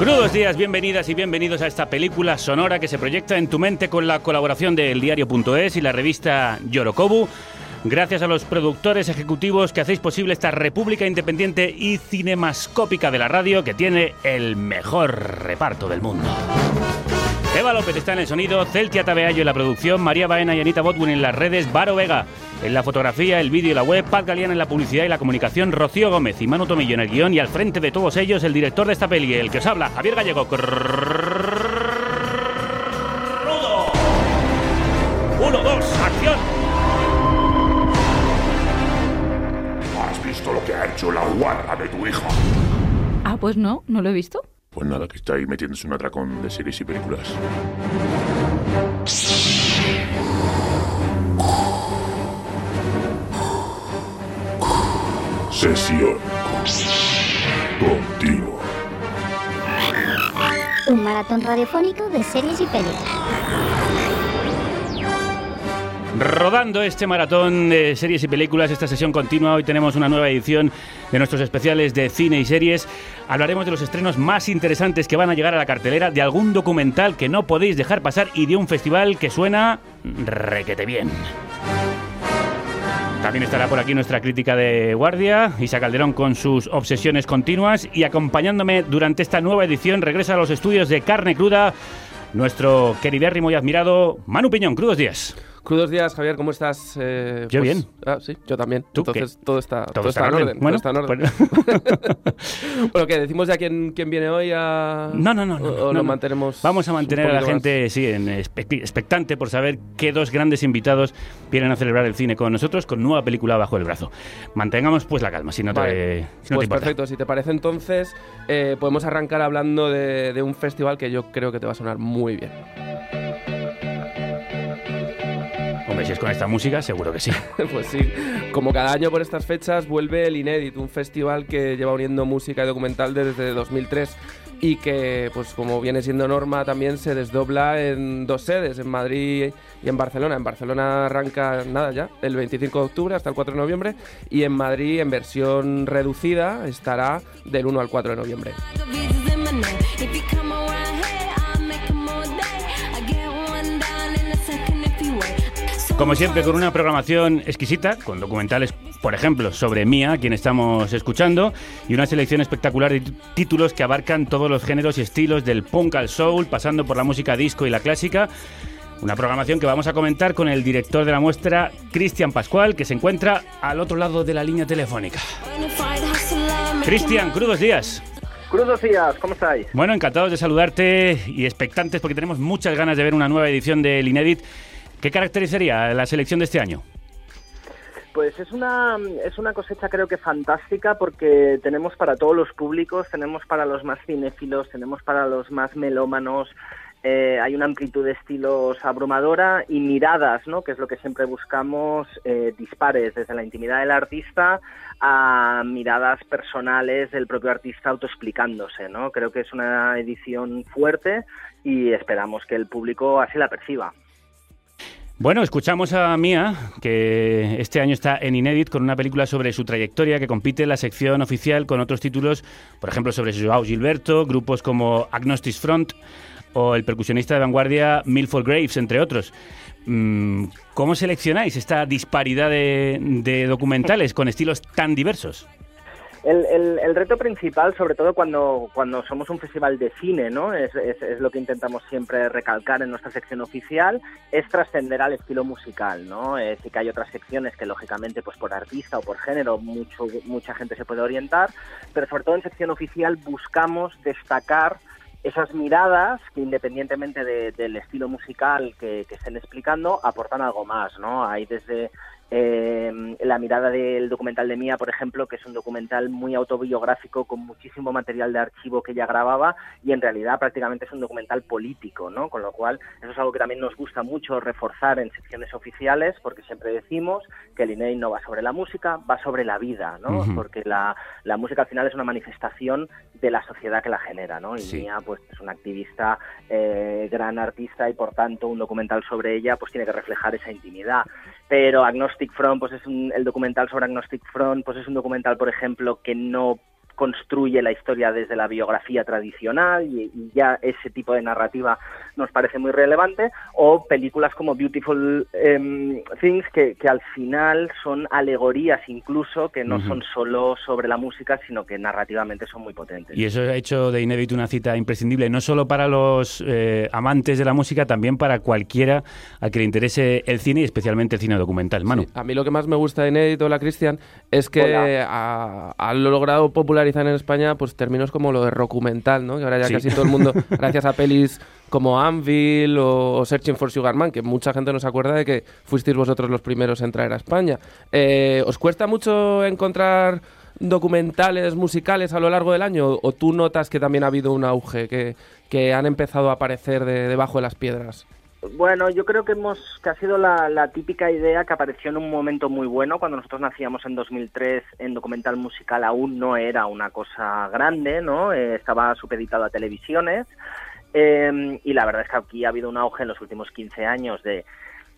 Crudos días, bienvenidas y bienvenidos a esta película sonora que se proyecta en tu mente con la colaboración del diario.es y la revista Yorokobu. Gracias a los productores ejecutivos que hacéis posible esta república independiente y cinemascópica de la radio que tiene el mejor reparto del mundo. Eva López está en el sonido, Celtia Tabeayo en la producción, María Baena y Anita Botwin en las redes, Varo Vega en la fotografía, el vídeo y la web, Paz Galeana en la publicidad y la comunicación, Rocío Gómez y Manu Tomillo en el guion y al frente de todos ellos el director de esta peli, el que os habla, Javier Gallego. Crudo. Uno, dos, acción. ¿Has visto lo que ha hecho la guarda de tu hija? Ah, pues no, no lo he visto. Pues nada, que está ahí metiéndose un atracón de series y películas. Sesión contigo. Un maratón radiofónico de series y películas. Rodando este maratón de series y películas, esta sesión continua, hoy tenemos una nueva edición de nuestros especiales de cine y series. Hablaremos de los estrenos más interesantes que van a llegar a la cartelera, de algún documental que no podéis dejar pasar y de un festival que suena requete bien. También estará por aquí nuestra crítica de guardia, Isa Calderón con sus obsesiones continuas y acompañándome durante esta nueva edición regresa a los estudios de Carne Cruda nuestro queridérrimo y admirado Manu Piñón. Crudos días. Crudos días, Javier, ¿cómo estás? Eh, Yo bien. Ah, sí, yo también. ¿Tú Entonces qué? todo está, Todo todo está está en en orden. Bueno, todo está en orden. bueno, ¿qué? ¿Decimos ya quién, quién viene hoy a...? No, no, no. no, ¿O, o no, lo mantenemos Vamos a mantener a la poquito más? gente, sí, en expectante por saber qué dos grandes invitados vienen a celebrar el cine con nosotros con nueva película bajo el brazo. Mantengamos pues la calma, si no te, Vale. si no te pues importa. perfecto, si te parece entonces, eh, podemos arrancar hablando de, de un festival que yo creo que te va a sonar muy bien. Hombre, si es con esta música, seguro que sí. pues sí, como cada año por estas fechas vuelve el Inédit, un festival que lleva uniendo música y documental desde 2003 y que, pues como viene siendo norma, también se desdobla en dos sedes, en Madrid y en Barcelona. En Barcelona arranca, nada ya, el 25 de octubre hasta el 4 de noviembre y en Madrid, en versión reducida, estará del 1 al 4 de noviembre. Como siempre, con una programación exquisita, con documentales, por ejemplo, sobre Mía, quien estamos escuchando, y una selección espectacular de títulos que abarcan todos los géneros y estilos del punk al soul, pasando por la música disco y la clásica. Una programación que vamos a comentar con el director de la muestra, Cristian Pascual, que se encuentra al otro lado de la línea telefónica. Cristian, crudos días. Crudos días, ¿cómo estáis? Bueno, encantados de saludarte y expectantes porque tenemos muchas ganas de ver una nueva edición del Inédit. ¿Qué caracterizaría la selección de este año? Pues es una, es una cosecha creo que fantástica porque tenemos para todos los públicos, tenemos para los más cinéfilos, tenemos para los más melómanos, eh, hay una amplitud de estilos abrumadora y miradas, ¿no? que es lo que siempre buscamos, eh, dispares, desde la intimidad del artista a miradas personales del propio artista autoexplicándose. ¿no? Creo que es una edición fuerte y esperamos que el público así la perciba. Bueno, escuchamos a Mía, que este año está en Inédit con una película sobre su trayectoria que compite en la sección oficial con otros títulos, por ejemplo, sobre Joao Gilberto, grupos como Agnostic Front o el percusionista de vanguardia Milford Graves, entre otros. Mm, ¿Cómo seleccionáis esta disparidad de, de documentales con estilos tan diversos? El, reto principal, sobre todo cuando, cuando somos un festival de cine, ¿no? Es, lo que intentamos siempre recalcar en nuestra sección oficial, es trascender al estilo musical, ¿no? Decir, que hay otras secciones que lógicamente pues por artista o por género mucho, mucha gente se puede orientar, pero sobre todo en sección oficial buscamos destacar esas miradas que independientemente de, del estilo musical que, que, estén explicando aportan algo más, ¿no? Hay desde eh, la mirada del documental de Mía, por ejemplo, que es un documental muy autobiográfico con muchísimo material de archivo que ella grababa y en realidad prácticamente es un documental político, ¿no? Con lo cual eso es algo que también nos gusta mucho reforzar en secciones oficiales porque siempre decimos que el INEI no va sobre la música, va sobre la vida, ¿no? Uh -huh. Porque la, la, música al final es una manifestación de la sociedad que la genera, ¿no? Y sí. Mía pues es una activista, eh, gran artista y por tanto un documental sobre ella pues tiene que reflejar esa intimidad. Pero Agnostic pues es un, el documental sobre Agnostic Front, pues es un documental, por ejemplo, que no construye la historia desde la biografía tradicional y, ya ese tipo de narrativa nos parece muy relevante, o películas como Beautiful eh, Things que, que, al final son alegorías incluso que no uh -huh. son solo sobre la música, sino que narrativamente son muy potentes. Y eso ha hecho de Inédito una cita imprescindible, no solo para los eh, amantes de la música, también para cualquiera a que le interese el cine y especialmente el cine documental. Manu. Sí, a mí lo que más me gusta de Inédito, la Cristian, es que ha, ha logrado popularizar en España pues términos como lo de documental, ¿no? Que ahora ya sí. casi todo el mundo, gracias a pelis como Anvil o, Searching for Sugar Man, que mucha gente no se acuerda de que fuisteis vosotros los primeros en traer a España. Eh, ¿Os cuesta mucho encontrar documentales musicales a lo largo del año o tú notas que también ha habido un auge, que, que han empezado a aparecer de, debajo de las piedras? Bueno, yo creo que hemos que ha sido la, la, típica idea que apareció en un momento muy bueno cuando nosotros nacíamos en 2003 en documental musical aún no era una cosa grande, ¿no? Eh, estaba supeditado a televisiones eh, y la verdad es que aquí ha habido un auge en los últimos 15 años de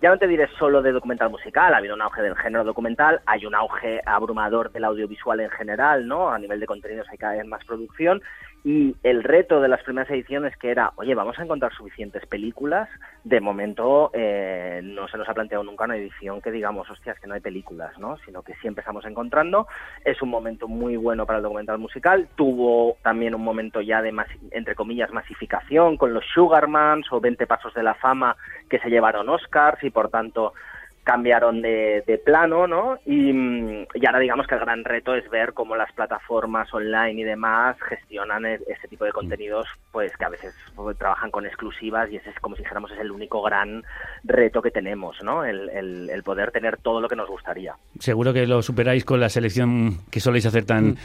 ya no te diré solo de documental musical, ha habido un auge del género documental, hay un auge abrumador del audiovisual en general, ¿no? A nivel de contenidos hay cada vez más producción y el reto de las primeras ediciones que era, oye, vamos a encontrar suficientes películas, de momento eh, no se nos ha planteado nunca una edición que digamos, hostias, que no hay películas, ¿no? Sino que siempre estamos encontrando. Es un momento muy bueno para el documental musical. Tuvo también un momento ya de, entre comillas, masificación con los Sugarmans o 20 Pasos de la Fama que se llevaron Oscars y por tanto cambiaron de, de, plano, ¿no? Y, y, ahora digamos que el gran reto es ver cómo las plataformas online y demás gestionan e, ese tipo de contenidos, pues que a veces pues, trabajan con exclusivas y ese es como si dijéramos es el único gran reto que tenemos, ¿no? El, el, el poder tener todo lo que nos gustaría. Seguro que lo superáis con la selección que soléis hacer tan mm.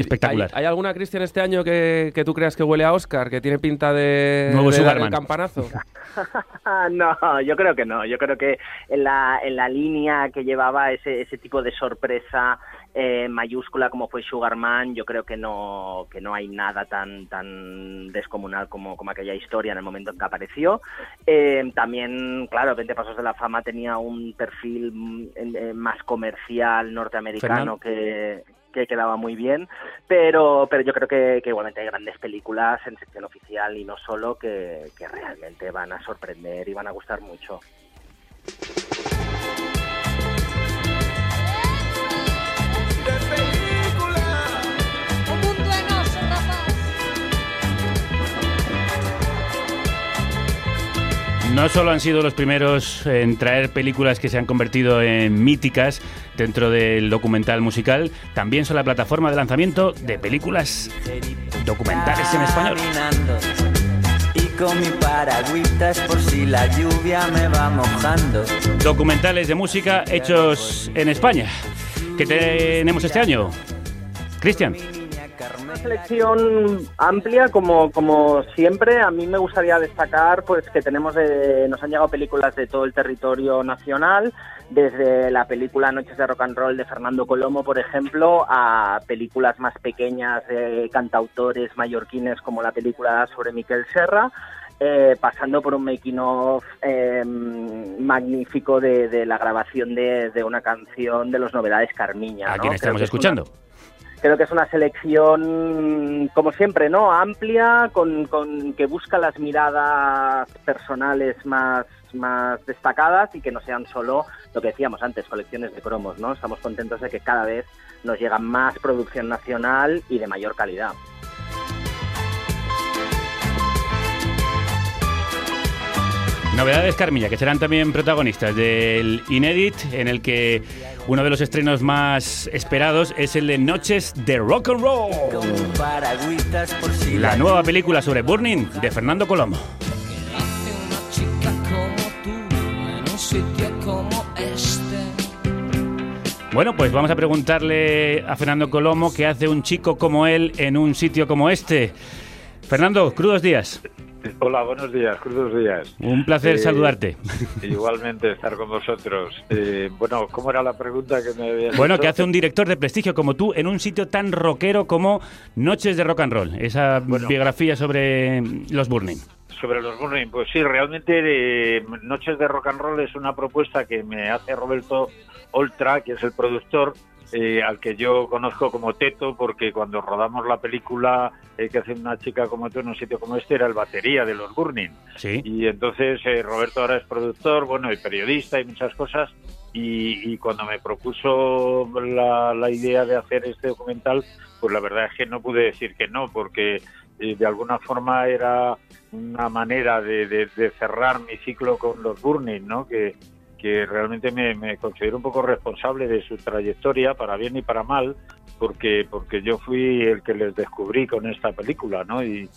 Espectacular. ¿Hay, ¿Hay, alguna, Cristian, este año que, que, tú creas que huele a Oscar, que tiene pinta de, Nuevo de dar el campanazo? no, yo creo que no. Yo creo que en la en la línea que llevaba ese, ese tipo de sorpresa eh, mayúscula como fue Sugarman, yo creo que no, que no hay nada tan, tan descomunal como, como aquella historia en el momento en que apareció. Eh, también, claro, 20 Pasos de la Fama tenía un perfil eh, más comercial norteamericano que, que quedaba muy bien, pero, pero yo creo que, igualmente hay grandes películas en sección oficial y no solo que realmente van a sorprender y van a gustar mucho. No solo han sido los primeros en traer películas que se han convertido en míticas dentro del documental musical, también son la plataforma de lanzamiento de películas documentales en español. Y con mi paragüitas por si la lluvia me va mojando. Documentales de música hechos en España. ¿Qué tenemos este año? Cristian una selección amplia como, como siempre a mí me gustaría destacar pues que tenemos de, nos han llegado películas de todo el territorio nacional desde la película Noches de Rock and Roll de Fernando Colomo por ejemplo a películas más pequeñas de cantautores mallorquines como la película sobre Miquel Serra eh, pasando por un making of eh, magnífico de, de, la grabación de, de, una canción de los novedades Carmiña. ¿A quién estamos escuchando? Una creo que es una selección, como siempre, ¿no? Amplia, con, con, que busca las miradas personales más, más destacadas y que no sean solo lo que decíamos antes, colecciones de cromos, ¿no? Estamos contentos de que cada vez nos llega más producción nacional y de mayor calidad. Novedades, Carmilla, que serán también protagonistas del Inédit, en el que uno de los estrenos más esperados es el de Noches de Rock and Roll. La nueva película sobre Burning de Fernando Colomo. Bueno, pues vamos a preguntarle a Fernando Colomo qué hace un chico como él en un sitio como este. Fernando, crudos días. Hola, buenos días, crudos días. Un placer Eh, saludarte. Igualmente estar con vosotros. Eh, bueno, ¿cómo era la pregunta que me habías Bueno, hecho? ¿qué hace un director de prestigio como tú en un sitio tan rockero como Noches de Rock and Roll? Esa biografía sobre los Burning. Sobre los Burning, pues sí, realmente eh, Noches de Rock and Roll es una propuesta que me hace Roberto Oltra, que es el productor, eh, al que yo conozco como Teto, porque cuando rodamos la película eh, que hace una chica como tú en un sitio como este, era el batería de los Burning. Sí. Y entonces eh, Roberto ahora es productor, bueno, y periodista y muchas cosas. Y, y cuando me propuso la, la idea de hacer este documental, pues la verdad es que no pude decir que no, porque eh, de alguna forma era una manera de, de- de cerrar mi ciclo con los Burning, ¿no? Que, que realmente me, me considero un poco responsable de su trayectoria, para bien y para mal, porque, porque yo fui el que les descubrí con esta película, ¿no? Y,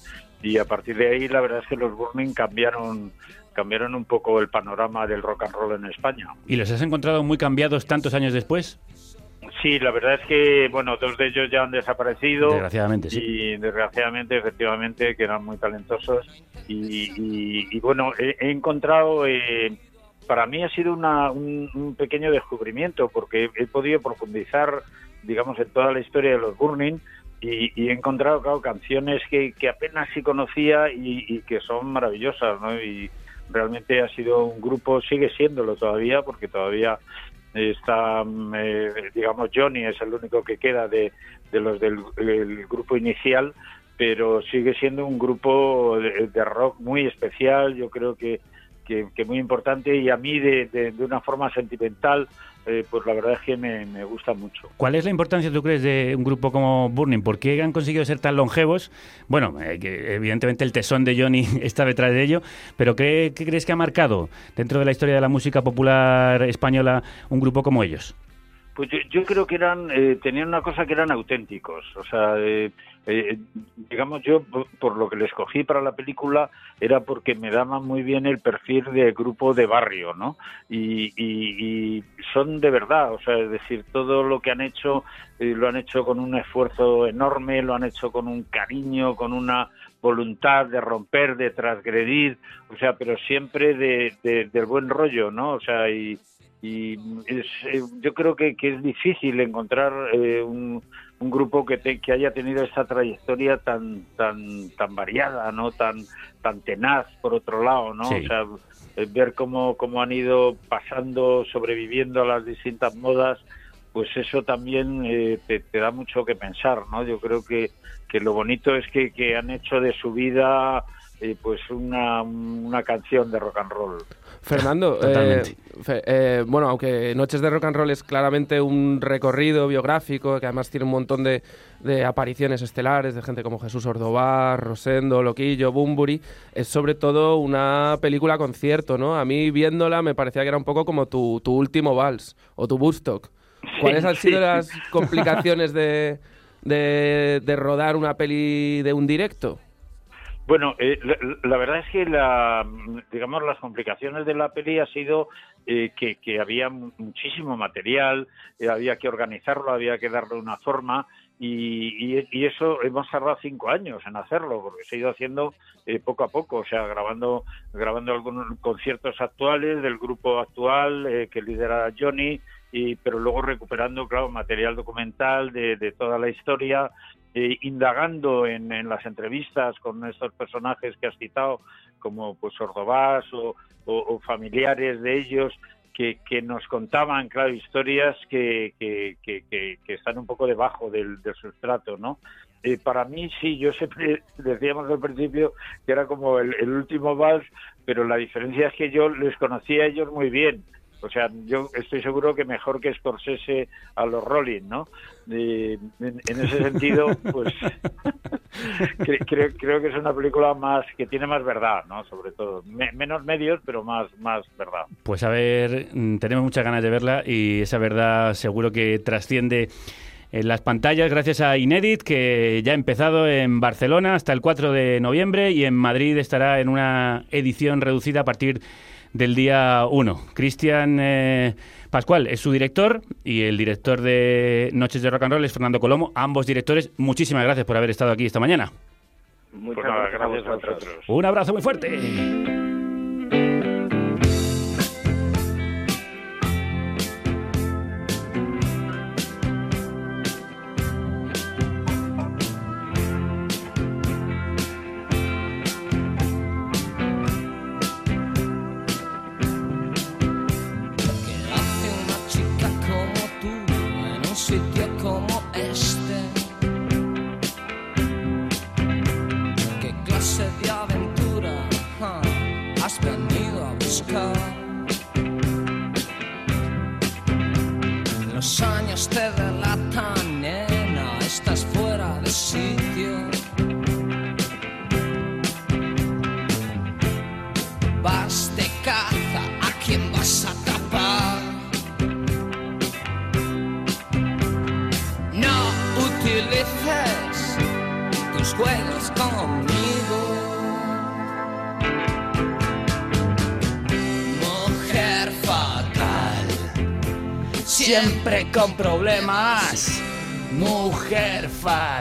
y a partir de ahí la verdad es que los Burning cambiaron cambiaron un poco el panorama del rock and roll en España. ¿Y los has encontrado muy cambiados tantos años después? Sí, la verdad es que, bueno, dos de ellos ya han desaparecido. Desgraciadamente, sí. Y desgraciadamente, efectivamente, que eran muy talentosos. Y, y- y, bueno, he, he encontrado, eh, para mí ha sido una- un, pequeño descubrimiento, porque he podido profundizar, digamos, en toda la historia de los Burning. Y, he encontrado, canciones que, que apenas sí conocía y, que son maravillosas, ¿no? Y realmente ha sido un grupo, sigue siéndolo todavía, porque todavía está, mm, eh, digamos, Johnny es el único que queda de, los del el grupo inicial, pero sigue siendo un grupo de, de rock muy especial, yo creo que, que, que muy importante y a mí de, de- de una forma sentimental, eh, pues la verdad es que me, me gusta mucho. ¿Cuál es la importancia, tú crees, de un grupo como Burning? ¿Por qué han conseguido ser tan longevos? Bueno, eh, que evidentemente el tesón de Johnny está detrás de ello, pero ¿qué, qué crees que ha marcado dentro de la historia de la música popular española un grupo como ellos? Pues yo, yo creo que eran, eh, tenían una cosa que eran auténticos. O sea, eh, digamos yo, por, lo que les escogí para la película, era porque me daban muy bien el perfil de grupo de barrio, ¿no? Y, y- y son de verdad, o sea, es decir, todo lo que han hecho, eh, lo han hecho con un esfuerzo enorme, lo han hecho con un cariño, con una voluntad de romper, de transgredir, o sea, pero siempre de, de- del buen rollo, ¿no? O sea, y, y es, eh, yo creo que, que es difícil encontrar eh, un, un grupo que, te- que haya tenido esta trayectoria tan tan tan variada no tan tan tenaz por otro lado no Sí. o sea eh, ver cómo, cómo han ido pasando sobreviviendo a las distintas modas pues eso también eh, te, te da mucho que pensar no yo creo que, que lo bonito es que, que han hecho de su vida eh, pues una, una canción de rock and roll Fernando, eh, eh, bueno, aunque Noches de Rock and Roll es claramente un recorrido biográfico, que además tiene un montón de, de apariciones estelares de gente como Jesús Ordovar, Rosendo, Loquillo, Bumburi, es sobre todo una película concierto, ¿no? A mí viéndola me parecía que era un poco como tu, tu último vals o tu Woodstock. ¿Cuáles han sí. sido las complicaciones de, de, de rodar una peli de un directo? Bueno, eh, la, la verdad es que la, digamos las complicaciones de la peli ha sido eh, que, que había mu- muchísimo material, eh, había que organizarlo, había que darle una forma y, y- y eso hemos tardado cinco años en hacerlo porque se ha ido haciendo eh, poco a poco, o sea, grabando grabando algunos conciertos actuales del grupo actual eh, que lidera Johnny, y, pero luego recuperando, claro, material documental de toda la historia eh, indagando en, en las entrevistas con estos personajes que has citado, como pues Ordovás o, familiares de ellos, que, nos contaban, claro, historias que están un poco debajo del, del sustrato, ¿no? eh, para mí sí, yo siempre decíamos al principio que era como el, el último vals, pero la diferencia es que yo les conocía a ellos muy bien. O sea, yo estoy seguro que mejor que Scorsese a los Rolling, ¿no? Eh, en, en ese sentido, pues cre- creo, creo que es una película más que tiene más verdad, ¿no? Sobre todo Me- menos medios, pero más más verdad. Pues a ver, mm, tenemos muchas ganas de verla y esa verdad seguro que trasciende en las pantallas gracias a Inédit, que ya ha empezado en Barcelona hasta el 4 de noviembre y en Madrid estará en una edición reducida a partir del día 1. Cristian eh, Pascual es su director y el director de Noches de Rock and Roll es Fernando Colomo. Ambos directores, muchísimas gracias por haber estado aquí esta mañana. Muchas Pues nada, gracias, a gracias a vosotros. vosotros. Un abrazo muy fuerte.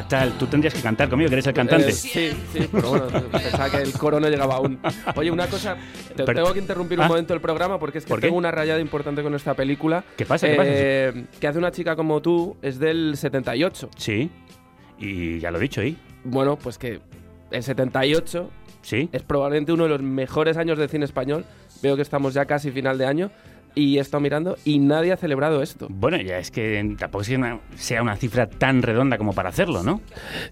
Fatal. Tú tendrías que cantar conmigo, que eres el cantante. Eh, sí, sí, pero bueno, pensaba que el coro no llegaba aún. Oye, una cosa, te Pero- tengo que interrumpir Ah. un momento el programa porque es que tengo una rayada importante con esta película. ¿Qué pasa? ¿Qué pasa? Eh, Que hace una chica como tú, es del 78. Sí. Y ya lo he dicho ahí. Bueno, pues que el 78 Sí. es probablemente uno de los mejores años del cine español. Veo que estamos ya casi final de año y he estado mirando y nadie ha celebrado esto. Bueno, ya es que tampoco es que una- sea una cifra tan redonda como para hacerlo, ¿no?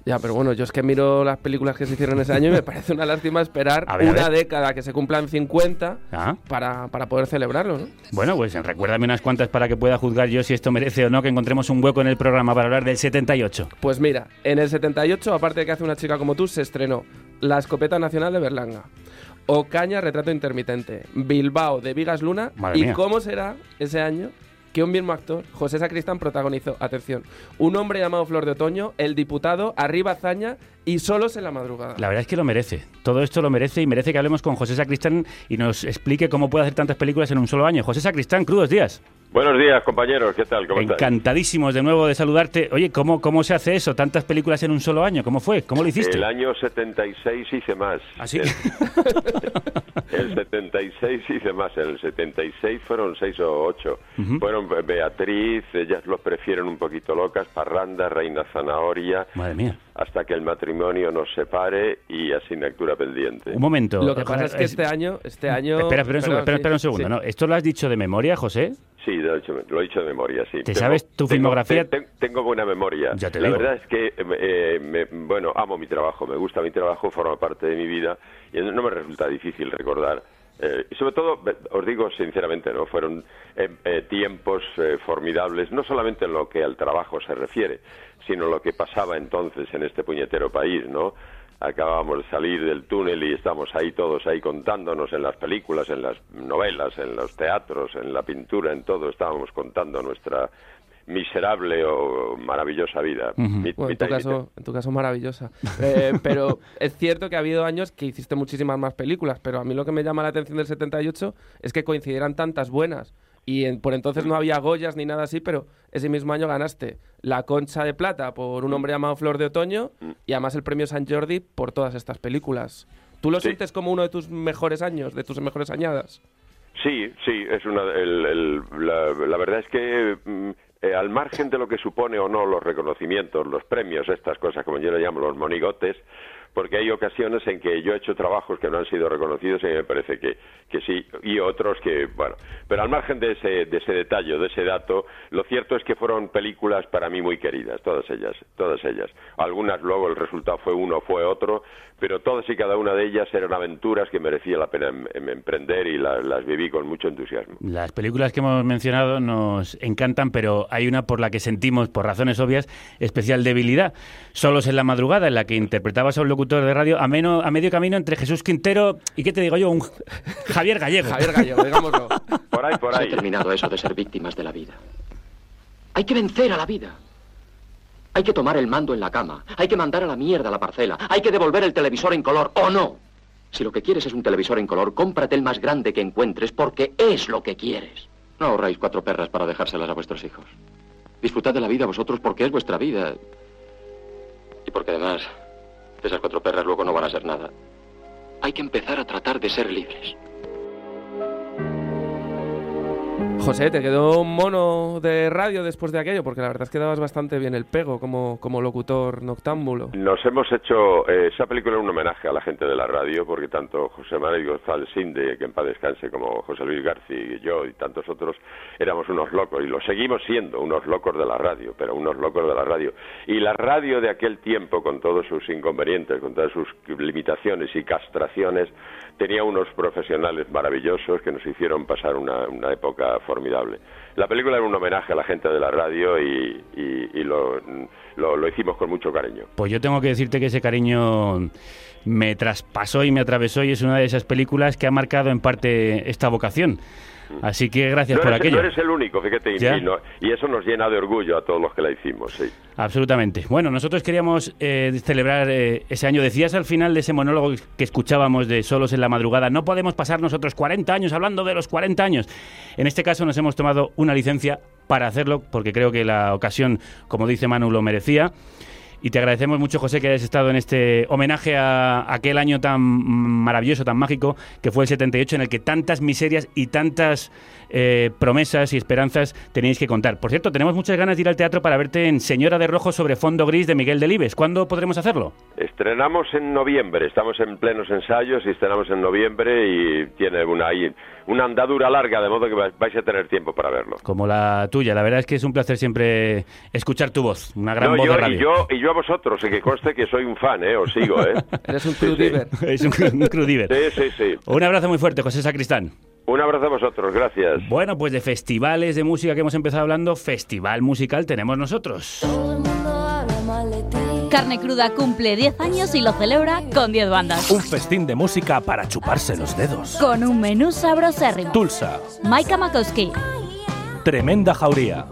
Ya, pero bueno, yo es que miro las películas que se hicieron ese año y me parece una lástima esperar ver, una década que se cumplan 50 Ah. para, para poder celebrarlo, ¿no? Bueno, pues recuérdame unas cuantas para que pueda juzgar yo si esto merece o no que encontremos un hueco en el programa para hablar del 78. Pues mira, en el 78, aparte de que hace una chica como tú, se estrenó La Escopeta Nacional de Berlanga, Ocaña, Retrato Intermitente, Bilbao, de Vigas Luna, Madre y mía. cómo será ese año que un mismo actor, José Sacristán, protagonizó, atención, un hombre llamado Flor de Otoño, el diputado, Arriba Zaña y Solos en la Madrugada. La verdad es que lo merece. Todo esto lo merece y merece que hablemos con José Sacristán y nos explique cómo puede hacer tantas películas en un solo año. José Sacristán, crudos días. Buenos días, compañeros. ¿Qué tal? ¿Cómo estáis? Encantadísimos de nuevo de saludarte. Oye, ¿cómo, ¿cómo se hace eso? ¿Tantas películas en un solo año? ¿Cómo fue? ¿Cómo lo hiciste? El año 76 hice más. ¿Ah, sí? El, el 76 hice más. En el 76 fueron seis o ocho. Fueron Be- Beatriz, ellas los prefieren un poquito locas, Parranda, Reina Zanahoria, Madre mía. hasta que el matrimonio nos separe y asignatura pendiente. Un momento. Lo que pasa es que Es- este año, este año... Espera, espera un segundo, perdón, espera, sí, espera un segundo. sí. ¿no? ¿Esto lo has dicho de memoria, José? Sí, lo he, dicho, lo he dicho de memoria, sí. ¿Te sabes tu filmografía? te- tengo buena memoria. Ya te La digo. verdad es que, eh, me- bueno, amo mi trabajo, me gusta mi trabajo, forma parte de mi vida y no me resulta difícil recordar. eh, y sobre todo, os digo sinceramente, no fueron eh, eh, tiempos eh, formidables, no solamente en lo que al trabajo se refiere, sino lo que pasaba entonces en este puñetero país, ¿no? Acabábamos de salir del túnel y estamos ahí todos ahí contándonos en las películas, en las novelas, en los teatros, en la pintura, en todo, estábamos contando nuestra miserable o maravillosa vida. Mi- Bueno, en, tu caso, en tu caso maravillosa. Eh, pero es cierto que ha habido años que hiciste muchísimas más películas, pero a mí lo que me llama la atención del 78 es que coincidieran tantas buenas. Y en- por entonces no había Goyas ni nada así, pero ese mismo año ganaste la Concha de Plata por un hombre llamado Flor de Otoño y además el premio San Jordi por todas estas películas. ¿Tú lo Sí. sientes como uno de tus mejores años, de tus mejores añadas? Sí, sí, es una, el- el- la, la verdad es que mm, eh, al margen de lo que supone o no los reconocimientos, los premios, estas cosas como yo le llamo los monigotes, porque hay ocasiones en que yo he hecho trabajos que no han sido reconocidos y me parece que, que sí, y otros que, bueno, pero al margen de ese, de ese detalle, de ese dato, lo cierto es que fueron películas para mí muy queridas, todas ellas, todas ellas. Algunas luego el resultado fue uno, fue otro, pero todas y cada una de ellas eran aventuras que merecía la pena em- em- emprender y la- las viví con mucho entusiasmo. Las películas que hemos mencionado nos encantan, pero hay una por la que sentimos, por razones obvias, especial debilidad. Solos en la madrugada, en la que interpretabas a un locutor de radio a, meno- a medio camino entre Jesús Quintero y, ¿qué te digo yo? Un Javier Gallego. Javier Gallego, digámoslo. Por ahí, por Se ahí. ha terminado eso de ser víctimas de la vida. Hay que vencer a la vida. Hay que tomar el mando en la cama. Hay que mandar a la mierda la parcela. Hay que devolver el televisor en color o no. Si lo que quieres es un televisor en color, cómprate el más grande que encuentres porque es lo que quieres. No ahorráis cuatro perras para dejárselas a vuestros hijos. Disfrutad de la vida vosotros porque es vuestra vida. Y porque además, esas cuatro perras luego no van a ser nada. Hay que empezar a tratar de ser libres. José, ¿te quedó un mono de radio después de aquello? Porque la verdad es que dabas bastante bien el pego como, como locutor noctámbulo. Nos hemos hecho, eh, esa película un homenaje a la gente de la radio, porque tanto José Manuel González Sinde, que en paz descanse, como José Luis García y yo y tantos otros, éramos unos locos, y lo seguimos siendo, unos locos de la radio, pero unos locos de la radio. Y la radio de aquel tiempo, con todos sus inconvenientes, con todas sus limitaciones y castraciones, tenía unos profesionales maravillosos que nos hicieron pasar una, época formidable. La película era un homenaje a la gente de la radio y, y- y lo, lo- lo hicimos con mucho cariño. Pues yo tengo que decirte que ese cariño me traspasó y me atravesó y es una de esas películas que ha marcado en parte esta vocación. Así que gracias no por eres, aquello. no eres el único, fíjate, Ya. y eso nos llena de orgullo a todos los que la hicimos, sí. Absolutamente. Bueno, nosotros queríamos eh, celebrar eh, ese año. Decías al final de ese monólogo que escuchábamos de Solos en la Madrugada, no podemos pasar nosotros 40 años hablando de los 40 años. En este caso nos hemos tomado una licencia para hacerlo, porque creo que la ocasión, como dice Manu, lo merecía. Y te agradecemos mucho, José, que hayas estado en este homenaje a aquel año tan maravilloso, tan mágico, que fue el 78, en el que tantas miserias y tantas eh, promesas y esperanzas teníais que contar. Por cierto, tenemos muchas ganas de ir al teatro para verte en Señora de Rojo sobre fondo gris de Miguel Delibes. ¿Cuándo podremos hacerlo? Estrenamos en noviembre, estamos en plenos ensayos y estrenamos en noviembre y tiene una, una andadura larga, de modo que vais a tener tiempo para verlo. Como la tuya. La verdad es que es un placer siempre escuchar tu voz, una gran No, voz yo, de y, yo, y yo a vosotros, y que conste que soy un fan, ¿eh? Os sigo, ¿eh? Eres un Sí, sí. crudiver. es un, cru- un crudiver. Sí, sí, sí. Un abrazo muy fuerte, José Sacristán. Un abrazo a vosotros, gracias. Bueno, pues de festivales de música que hemos empezado hablando, festival musical tenemos nosotros. Carne Cruda cumple 10 años y lo celebra con 10 bandas. Un festín de música para chuparse los dedos. Con un menú sabrosérrimo. Tulsa, Maika Makowski, tremenda jauría.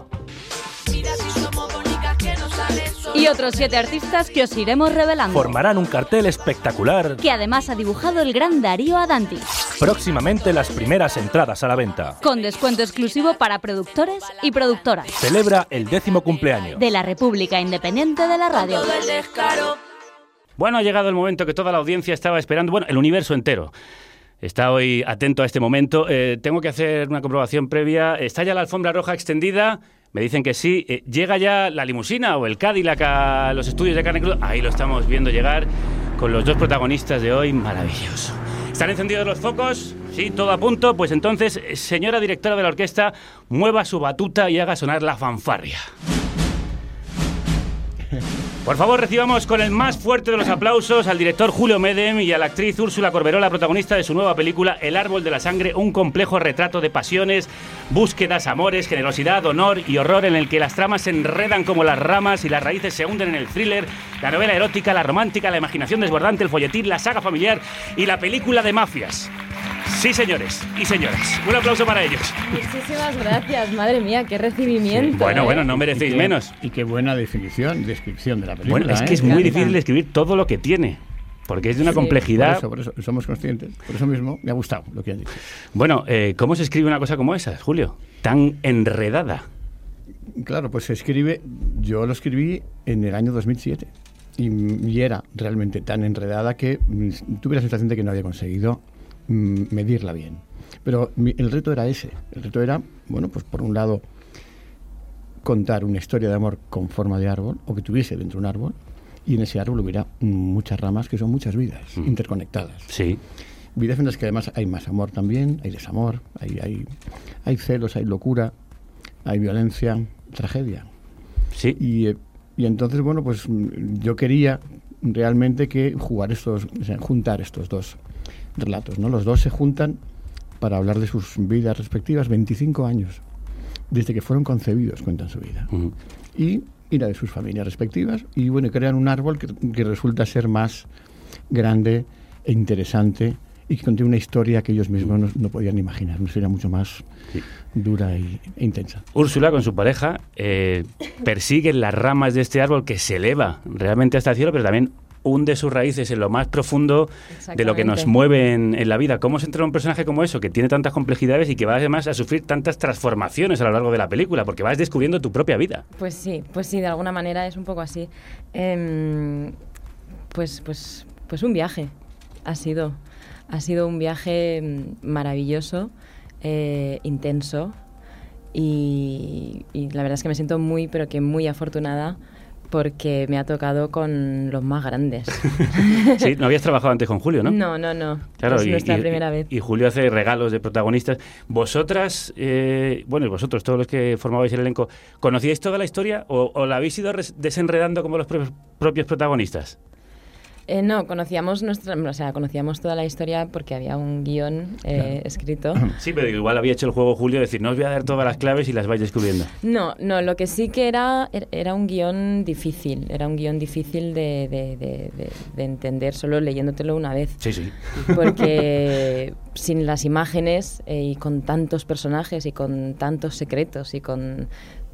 Y otros siete artistas que os iremos revelando. Formarán un cartel espectacular. Que además ha dibujado el gran Darío Adanti. Próximamente las primeras entradas a la venta. Con descuento exclusivo para productores y productoras. Celebra el décimo cumpleaños. De la República Independiente de la Radio. Bueno, ha llegado el momento que toda la audiencia estaba esperando, bueno, el universo entero. Está hoy atento a este momento. Eh, tengo que hacer una comprobación previa. ¿Está ya la alfombra roja extendida? Me dicen que sí. Eh, ¿Llega ya la limusina o el Cadillac a los estudios de carne cruda? Ahí lo estamos viendo llegar con los dos protagonistas de hoy. Maravilloso. ¿Están encendidos los focos? Sí, todo a punto. Pues entonces, eh, señora directora de la orquesta, mueva su batuta y haga sonar la fanfarria. Por favor, recibamos con el más fuerte de los aplausos al director Julio Medem y a la actriz Úrsula Corberola, protagonista de su nueva película El Árbol de la Sangre, un complejo retrato de pasiones, búsquedas, amores, generosidad, honor y horror en el que las tramas se enredan como las ramas y las raíces se hunden en el thriller, la novela erótica, la romántica, la imaginación desbordante, el folletín, la saga familiar y la película de mafias. Sí, señores y señoras. Un aplauso para ellos. Muchísimas gracias, madre mía, qué recibimiento. Bueno, ¿eh? bueno, no merecéis Y qué- menos. Y qué buena definición, descripción de la película. Bueno, es ¿eh? que es muy difícil escribir todo lo que tiene. Porque es de una Sí, complejidad. Por eso, por eso, somos conscientes. Por eso mismo me ha gustado lo que han dicho. Bueno, eh, ¿cómo se escribe una cosa como esa, Julio? Tan enredada. Claro, pues se escribe, yo lo escribí en el año 2007 y, y era realmente tan enredada que mm, tuve la sensación de que no había conseguido medirla bien. Pero el reto era ese, el reto era, bueno, pues por un lado contar una historia de amor con forma de árbol o que tuviese dentro un árbol y en ese árbol hubiera muchas ramas que son muchas vidas interconectadas. Sí. Vidas en las que además hay más amor también, hay desamor, hay, hay, hay celos, hay locura, hay violencia, tragedia. Sí. Y, eh, y entonces, bueno, pues mm, yo quería realmente que jugar estos, o sea, juntar estos dos relatos, ¿no? Los dos se juntan para hablar de sus vidas respectivas, 25 años, desde que fueron concebidos, cuentan su vida. Y, y la de sus familias respectivas, y bueno, crean un árbol que, que resulta ser más grande e interesante y que contiene una historia que ellos mismos no, no podían imaginar, una historia mucho más dura y, e intensa. Úrsula con su pareja eh, persiguen las ramas de este árbol que se eleva realmente hasta el cielo, pero también hunde sus raíces en lo más profundo de lo que nos mueve en, en la vida. ¿Cómo se entra un personaje como eso, que tiene tantas complejidades y que va además a sufrir tantas transformaciones a lo largo de la película? Porque vas descubriendo tu propia vida. Pues sí, pues sí, de alguna manera es un poco así. Em, pues, pues, pues un viaje ha sido. Ha sido un viaje mm, maravilloso, eh, intenso y, y la verdad es que me siento muy, pero que muy afortunada porque me ha tocado con los más grandes. Sí, no habías trabajado antes con Julio, ¿no? No, no, no. Claro, es y, nuestra y- primera vez. y Julio hace regalos de protagonistas. Vosotras, eh, bueno, y vosotros, todos los que formabais el elenco, ¿conocíais toda la historia o, o la habéis ido desenredando como los propios protagonistas? Eh, no, conocíamos nuestra, o sea, conocíamos toda la historia porque había un guion eh, escrito. Sí, pero igual había hecho el juego Julio, decir, no os voy a dar todas las claves y las vais descubriendo. No, no, lo que sí que era er- era un guion difícil, era un guion difícil de, de- de- de- de entender solo leyéndotelo una vez. Sí, sí. Porque sin las imágenes eh, y con tantos personajes y con tantos secretos y con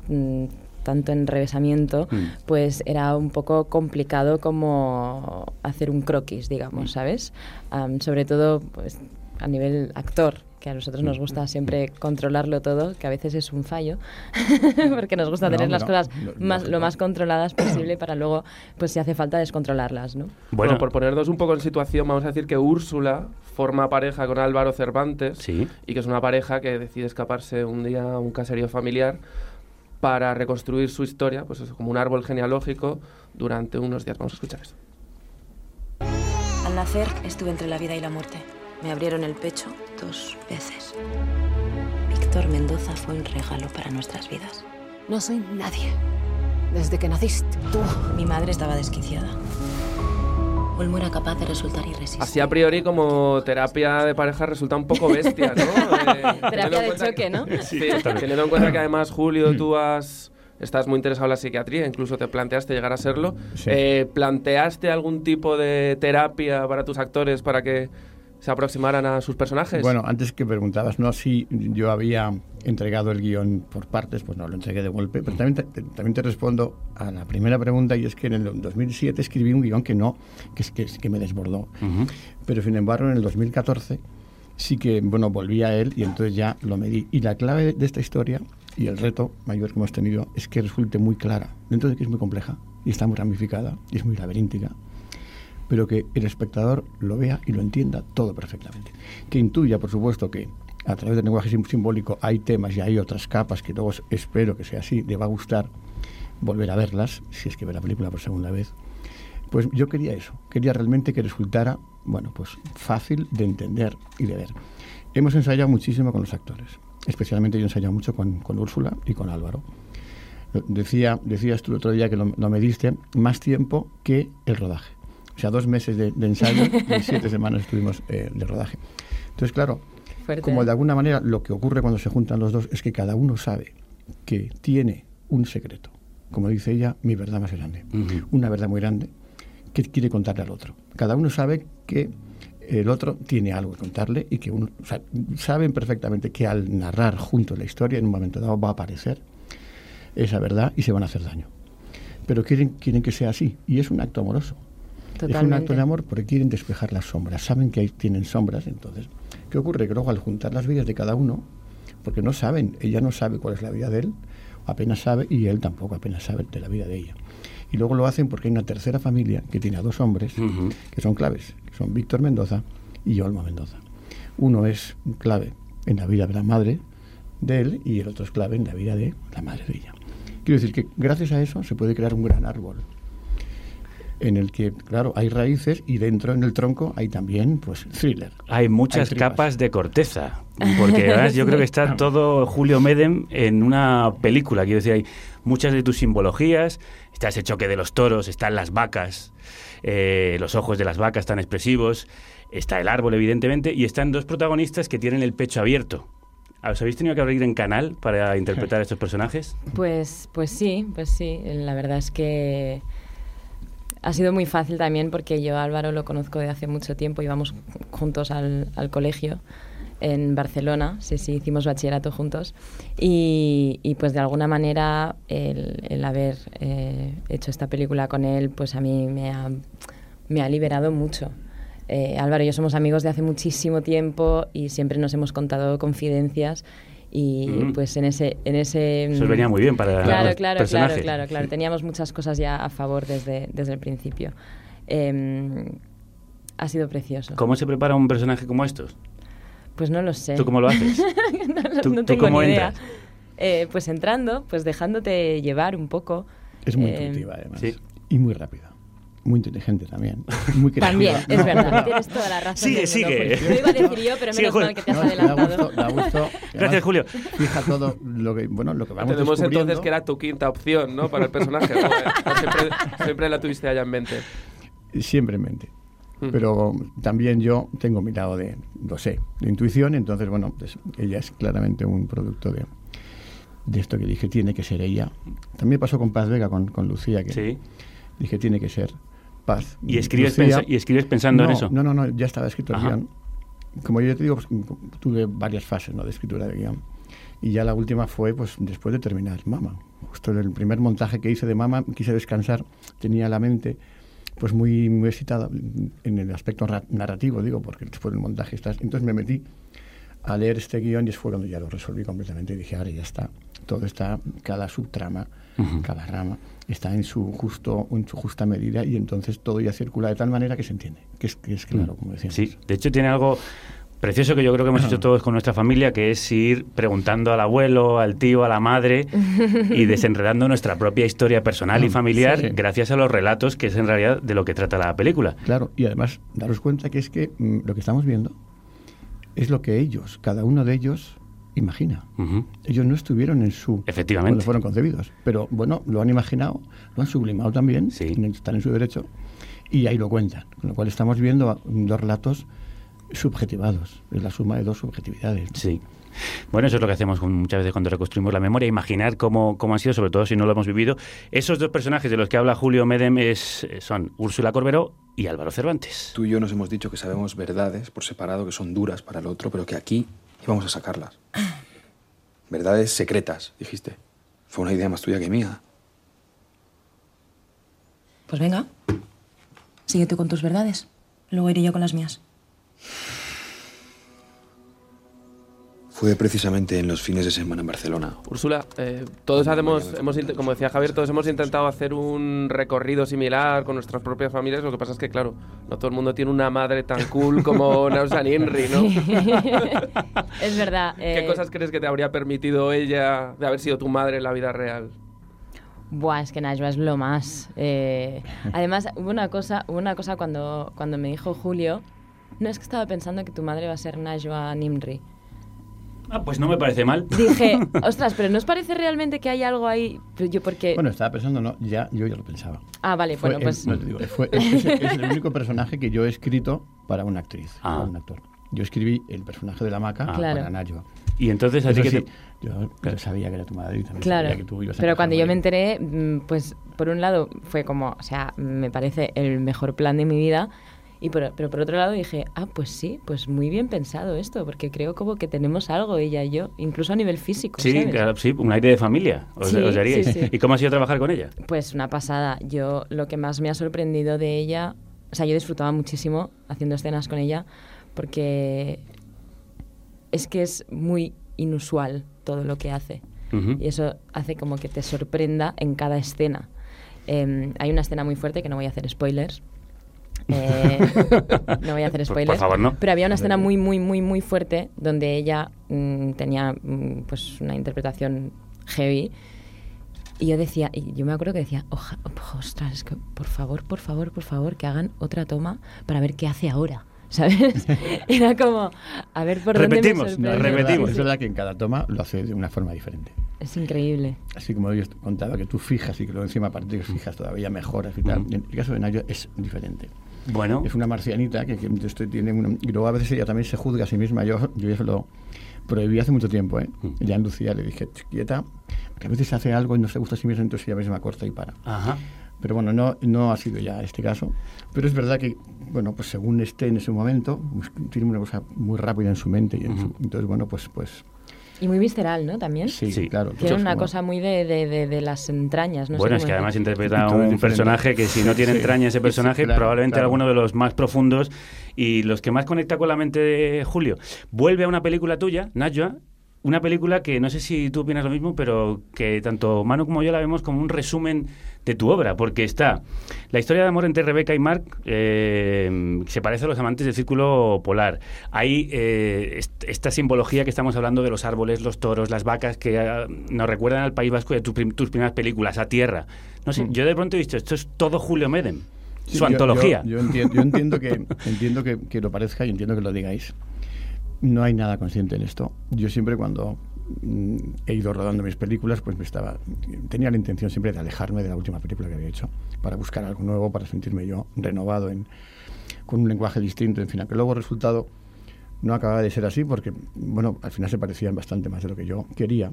mm, tanto enrevesamiento, Mm. pues era un poco complicado como hacer un croquis, Mm. digamos, ¿sabes? Am, sobre todo pues, a nivel actor, que a nosotros Mm. nos gusta siempre controlarlo todo, que a veces es un fallo, porque nos gusta No, tener las no, cosas lo- más, lo más controladas posible para luego, pues si hace falta, descontrolarlas, ¿no? Bueno, por ponernos un poco en situación, vamos a decir que Úrsula forma pareja con Álvaro Cervantes y que es una pareja que decide escaparse un día a un caserío familiar para reconstruir su historia, pues eso, como un árbol genealógico durante unos días. Vamos a escuchar esto. Al nacer estuve entre la vida y la muerte. Me abrieron el pecho dos veces. Víctor Mendoza fue un regalo para nuestras vidas. No soy nadie. Desde que naciste, tú. Mi madre estaba desquiciada. Olmo era capaz de resultar irresistible. Así a priori como terapia de pareja resulta un poco bestia, ¿no? Eh, Terapia de choque, ¿no? Sí, teniendo en cuenta que además, Julio, tú has, estás muy interesado en la psiquiatría, incluso te planteaste llegar a serlo. Sí. Eh, ¿Planteaste algún tipo de terapia para tus actores para que se aproximaran a sus personajes? Bueno, antes que preguntabas, no si yo había entregado el guion por partes, pues no, lo entregué de golpe, pero también te, también te respondo a la primera pregunta y es que en el 2007 escribí un guion que no, que, es- que, que me desbordó, pero sin embargo en el 2014 sí que, bueno, volví a él y entonces ya lo medí. Y la clave de esta historia y el reto mayor que hemos tenido es que resulte muy clara, dentro de que es muy compleja y está muy ramificada y es muy laberíntica pero que el espectador lo vea y lo entienda todo perfectamente. Que intuya, por supuesto, que a través del lenguaje sim- simbólico hay temas y hay otras capas que luego espero que sea así, le va a gustar volver a verlas, si es que ve la película por segunda vez. Pues yo quería eso, quería realmente que resultara, bueno, pues fácil de entender y de ver. Hemos ensayado muchísimo con los actores, especialmente yo he ensayado mucho con, con Úrsula y con Álvaro. Decía, decías tú el otro día que lo, lo mediste más tiempo que el rodaje. O sea, dos meses de, de ensayo y siete semanas estuvimos eh, de rodaje. Entonces, claro, Fuerte, como de alguna manera lo que ocurre cuando se juntan los dos es que cada uno sabe que tiene un secreto. Como dice ella, mi verdad más grande. Una verdad muy grande que quiere contarle al otro. Cada uno sabe que el otro tiene algo que contarle y que uno, o sea, saben perfectamente que al narrar juntos la historia en un momento dado va a aparecer esa verdad y se van a hacer daño. Pero quieren, quieren que sea así y es un acto amoroso. Es un Totalmente. acto de amor porque quieren despejar las sombras. Saben que ahí tienen sombras, entonces. ¿Qué ocurre? Que luego al juntar las vidas de cada uno, porque no saben, ella no sabe cuál es la vida de él, apenas sabe, y él tampoco apenas sabe de la vida de ella. Y luego lo hacen porque hay una tercera familia que tiene a dos hombres que son claves, que son Víctor Mendoza y Olma Mendoza. Uno es clave en la vida de la madre de él y el otro es clave en la vida de la madre de ella. Quiero decir que gracias a eso se puede crear un gran árbol en el que, claro, hay raíces y dentro en el tronco hay también, pues, thriller. Hay muchas capas de corteza. Porque además yo creo que está todo Julio Medem en una película. Quiero decir, hay muchas de tus simbologías. Está ese choque de los toros, están las vacas, eh, los ojos de las vacas tan expresivos. Está el árbol, evidentemente, y están dos protagonistas que tienen el pecho abierto. ¿Os habéis tenido que abrir en canal para interpretar a estos personajes? Pues, pues sí, pues sí. La verdad es que ha sido muy fácil también porque yo a Álvaro lo conozco de hace mucho tiempo, íbamos juntos al, al colegio en Barcelona, sí, sí, hicimos bachillerato juntos y, y pues de alguna manera el, el haber eh, hecho esta película con él pues a mí me ha, me ha liberado mucho. Eh, Álvaro y yo somos amigos de hace muchísimo tiempo y siempre nos hemos contado confidencias y Mm. pues en ese en ese Eso os venía muy bien para claro los claro claro personajes. claro claro teníamos muchas cosas ya a favor desde desde el principio Em, ha sido precioso ¿Cómo se prepara un personaje como estos? pues no lo sé ¿Tú cómo lo haces? no, no- ¿Tú- no tú tengo cómo ni idea entras? Eh, pues entrando pues dejándote llevar un poco Es muy Eh, intuitiva, además. Y muy rápida. Muy inteligente también. Muy creativa. También, es verdad, tienes toda la razón Sigue, sigue. Julio. Lo iba a decir yo, pero Sigue, menos Julio. mal que te has No, es que da adelantado. gusto, da gusto. Gracias, Julio. Fija todo lo que, bueno, lo que vamos Entendemos descubriendo. entonces que era tu quinta opción, ¿no? Para el personaje. ¿no? O siempre, siempre la tuviste allá en mente. Siempre en mente. Mm. Pero también yo tengo mi lado de, lo sé, de intuición, entonces, bueno, pues ella es claramente un producto de, de esto que dije, tiene que ser ella. También pasó con Paz Vega, con, con Lucía, que dije, tiene que ser Paz. ¿Y escribes, Lucía- y escribes pensando en No, eso? No, no, no, ya estaba escrito el Ajá. guion. Como yo te digo, pues, tuve varias fases ¿no? de escritura de guion. Y ya la última fue pues después de terminar Mama. Justo en el primer montaje que hice de Mama, quise descansar, tenía la mente pues muy, muy excitada en el aspecto ra- narrativo, digo, porque después del montaje estás... Entonces me metí a leer este guion y fue cuando ya lo resolví completamente y dije, ahora ya está, todo está, cada subtrama, Ujú. cada rama está en su justo en su justa medida y entonces todo ya circula de tal manera que se entiende, que es, que es claro, como decía. Sí, de hecho tiene algo precioso que yo creo que hemos hecho todos con nuestra familia, que es ir preguntando al abuelo, al tío, a la madre y desenredando nuestra propia historia personal y Mm, familiar sí. gracias a los relatos, que es en realidad de lo que trata la película. Claro, y además daros cuenta que es que mm, lo que estamos viendo es lo que ellos, cada uno de ellos, imagina. Ellos no estuvieron en su... Efectivamente. Cuando fueron concebidos. Pero bueno, lo han imaginado, lo han sublimado también, están en su derecho, y ahí lo cuentan. Con lo cual estamos viendo dos relatos subjetivados. Es la suma de dos subjetividades. Sí. Bueno, eso es lo que hacemos con- muchas veces cuando reconstruimos la memoria, imaginar cómo, cómo han sido, sobre todo si no lo hemos vivido. Esos dos personajes de los que habla Julio Medem es, son Úrsula Corberó y Álvaro Cervantes. Tú y yo nos hemos dicho que sabemos verdades por separado que son duras para el otro, pero que aquí íbamos a sacarlas. Verdades secretas, dijiste. Fue una idea más tuya que mía. Pues venga. Sigue tú con tus verdades. Luego iré yo con las mías. Fue precisamente en los fines de semana en Barcelona. Úrsula, eh, todos hacemos, hemos, como decía Javier, todos hemos intentado hacer un recorrido similar con nuestras propias familias. Lo que pasa es que, claro, no todo el mundo tiene una madre tan cool como Nausan Inri, ¿no? es verdad. ¿Qué eh, cosas crees que te habría permitido ella de haber sido tu madre en la vida real? Buah, es que Najwa es lo más. Eh, además, hubo una cosa, hubo una cosa cuando, cuando me dijo Julio, no es que estaba pensando que tu madre va a ser Najwa Nimri. Ah, pues no me parece mal. Dije, ostras, pero ¿no os parece realmente que hay algo ahí? Pero yo porque... Bueno, estaba pensando, no, ya, yo ya lo pensaba. ah, vale, Fue bueno, el- pues... no, te digo, fue- es, es- es el único personaje que yo he escrito para una actriz, Ah. para un actor. Yo escribí el personaje de la maca Claro. para Najwa. Y entonces, ¿a ti Eso qué sí, te- yo, yo sabía que era tu madre y también Claro, sabía que tú ibas a pero cuando yo me enteré, mm, pues por un lado fue como, o sea, me parece el mejor plan de mi vida, y por, pero por otro lado dije, ah, pues sí, pues muy bien pensado esto, porque creo como que tenemos algo ella y yo, incluso a nivel físico. Sí, ¿sabes? claro, sí, un aire de familia, os, Sí, os daríais. sí, sí. ¿Y cómo ha sido trabajar con ella? Pues una pasada. Yo lo que más me ha sorprendido de ella, o sea, yo disfrutaba muchísimo haciendo escenas con ella porque es que es muy inusual todo lo que hace. Y eso hace como que te sorprenda en cada escena. Eh, hay una escena muy fuerte que no voy a hacer spoilers. Eh, no voy a hacer spoilers. por favor, no. Pero había una escena muy, muy, muy, muy fuerte donde ella mm, tenía mm, pues una interpretación heavy Y yo decía, y yo me acuerdo que decía, Oja, ostras, es que por favor, por favor, por favor, que hagan otra toma para ver qué hace ahora. ¿Sabes? Era como, a ver por dónde me Repetimos, sorprende. repetimos. Es verdad que en cada toma lo hace de una forma diferente. Es increíble. Así como yo contaba que tú fijas y que luego encima aparte que fijas todavía mejoras y tal. En el caso de Nayo es diferente. Bueno. Es una marcianita que, que esto tiene una- y luego a veces ella también se juzga a sí misma. Yo, yo eso lo prohibí hace mucho tiempo, ¿eh? Ya en Lucía le dije, quieta, que a veces hace algo y no se gusta a sí misma, entonces ella misma corta y para. Ajá. Pero bueno, no, no ha sido ya este caso. Pero es verdad que, bueno, pues según esté en ese momento, pues, tiene una cosa muy rápida en su mente. Y en su- entonces, bueno, pues, pues Y muy visceral, ¿no? También. sí, claro. Tiene una cosa muy de, de, de, de las entrañas. No bueno, sé es que además interpreta a un diferente. personaje que si no tiene Sí. entraña ese personaje, Claro, probablemente claro. alguno de los más profundos y los que más conecta con la mente de Julio. Vuelve a una película tuya, Najwa, una película que no sé si tú opinas lo mismo, pero que tanto Manu como yo la vemos como un resumen de tu obra, porque está la historia de amor entre Rebeca y Mark, eh, se parece a los amantes del círculo polar. Hay eh, est- esta simbología que estamos hablando de los árboles, los toros, las vacas, que ah, nos recuerdan al País Vasco y a tu prim- tus primeras películas, a tierra. No sé, yo de pronto he visto, esto es todo Julio Medem, Sí, su yo- antología. Yo, yo entiendo, yo entiendo que entiendo que, que lo parezca y entiendo que lo digáis. No hay nada consciente en esto. Yo siempre cuando mm, he ido rodando mis películas, pues me estaba tenía la intención siempre de alejarme de la última película que había hecho para buscar algo nuevo, para sentirme yo renovado en, con un lenguaje distinto, en fin, que luego el resultado no acababa de ser así porque, bueno, al final se parecían bastante más de lo que yo quería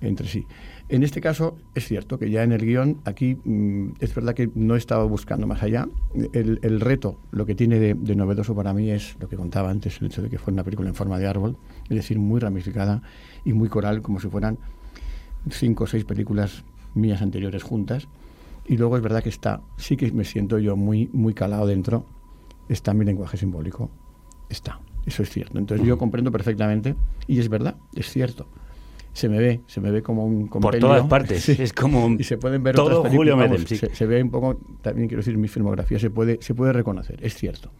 entre sí. En este caso, es cierto que ya en el guion, aquí mm, es verdad que no he estado buscando más allá. El, el reto, lo que tiene de, de novedoso para mí es lo que contaba antes, el hecho de que fuera una película en forma de árbol, es decir, muy ramificada y muy coral, como si fueran cinco o seis películas mías anteriores juntas. Y luego es verdad que está, sí que me siento yo muy, muy calado dentro, está mi lenguaje simbólico, está, eso es cierto. Entonces yo comprendo perfectamente, y es verdad, es cierto. Se me ve, se me ve como un compendio. todas partes, Sí. es como un- y se pueden ver todo otras Julio Medem, sí. se, se ve un poco, también quiero decir, mi filmografía se puede, se puede reconocer, es cierto.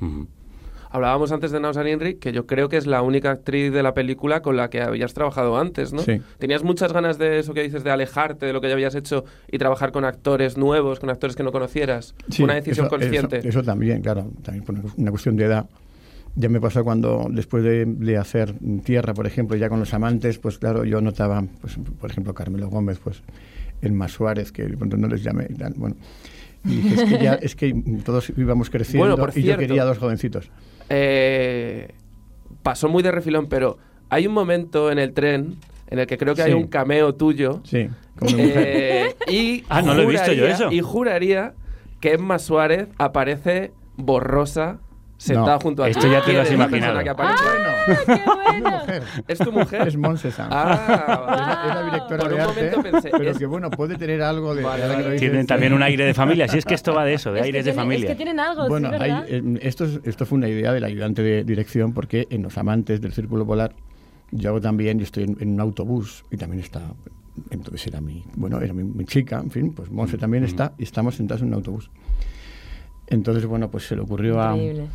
Hablábamos antes de Nausan Inri, que yo creo que es la única actriz de la película con la que habías trabajado antes, ¿no? Sí. ¿Tenías muchas ganas de eso que dices, de alejarte de lo que ya habías hecho y trabajar con actores nuevos, con actores que no conocieras? Sí, una decisión eso- consciente. Eso, eso también, claro, también por una cuestión de edad. Ya me pasó cuando, después de, de hacer Tierra, por ejemplo, ya con los amantes, pues claro, yo notaba, pues, por ejemplo, Carmelo Gómez, pues el más Suárez, que no les llamé, y tal, bueno. Y dije, es que ya, es que todos íbamos creciendo Bueno, por y yo cierto. quería dos jovencitos. Eh, pasó muy de refilón, pero hay un momento en el tren en el que creo que hay Sí. un cameo tuyo. Sí, como. Eh, y Ah, no lo he visto yo juraría- eso. Y juraría que Emma Suárez aparece borrosa sentada No, junto a ti. esto ya te lo has ¿Quién es la imaginado. persona que aparece? ¿Es tu mujer? Es Monse Sam. Ah, es, la, es la directora Por de un arte, momento pensé, pero es- que bueno, puede tener algo de... Vale, vale. Tienen también un aire de familia, si es que esto va de eso, de Es aires de familia. Es que tienen algo, Bueno, sí, hay, eh, esto, es- esto fue una idea del ayudante de dirección porque en Los Amantes del Círculo Polar yo hago también, yo estoy en, en un autobús y también está, entonces era mi, bueno, era mi, mi chica, en fin, pues Monse también está y estamos sentados en un autobús. Entonces, bueno, pues se le ocurrió a... Increíble.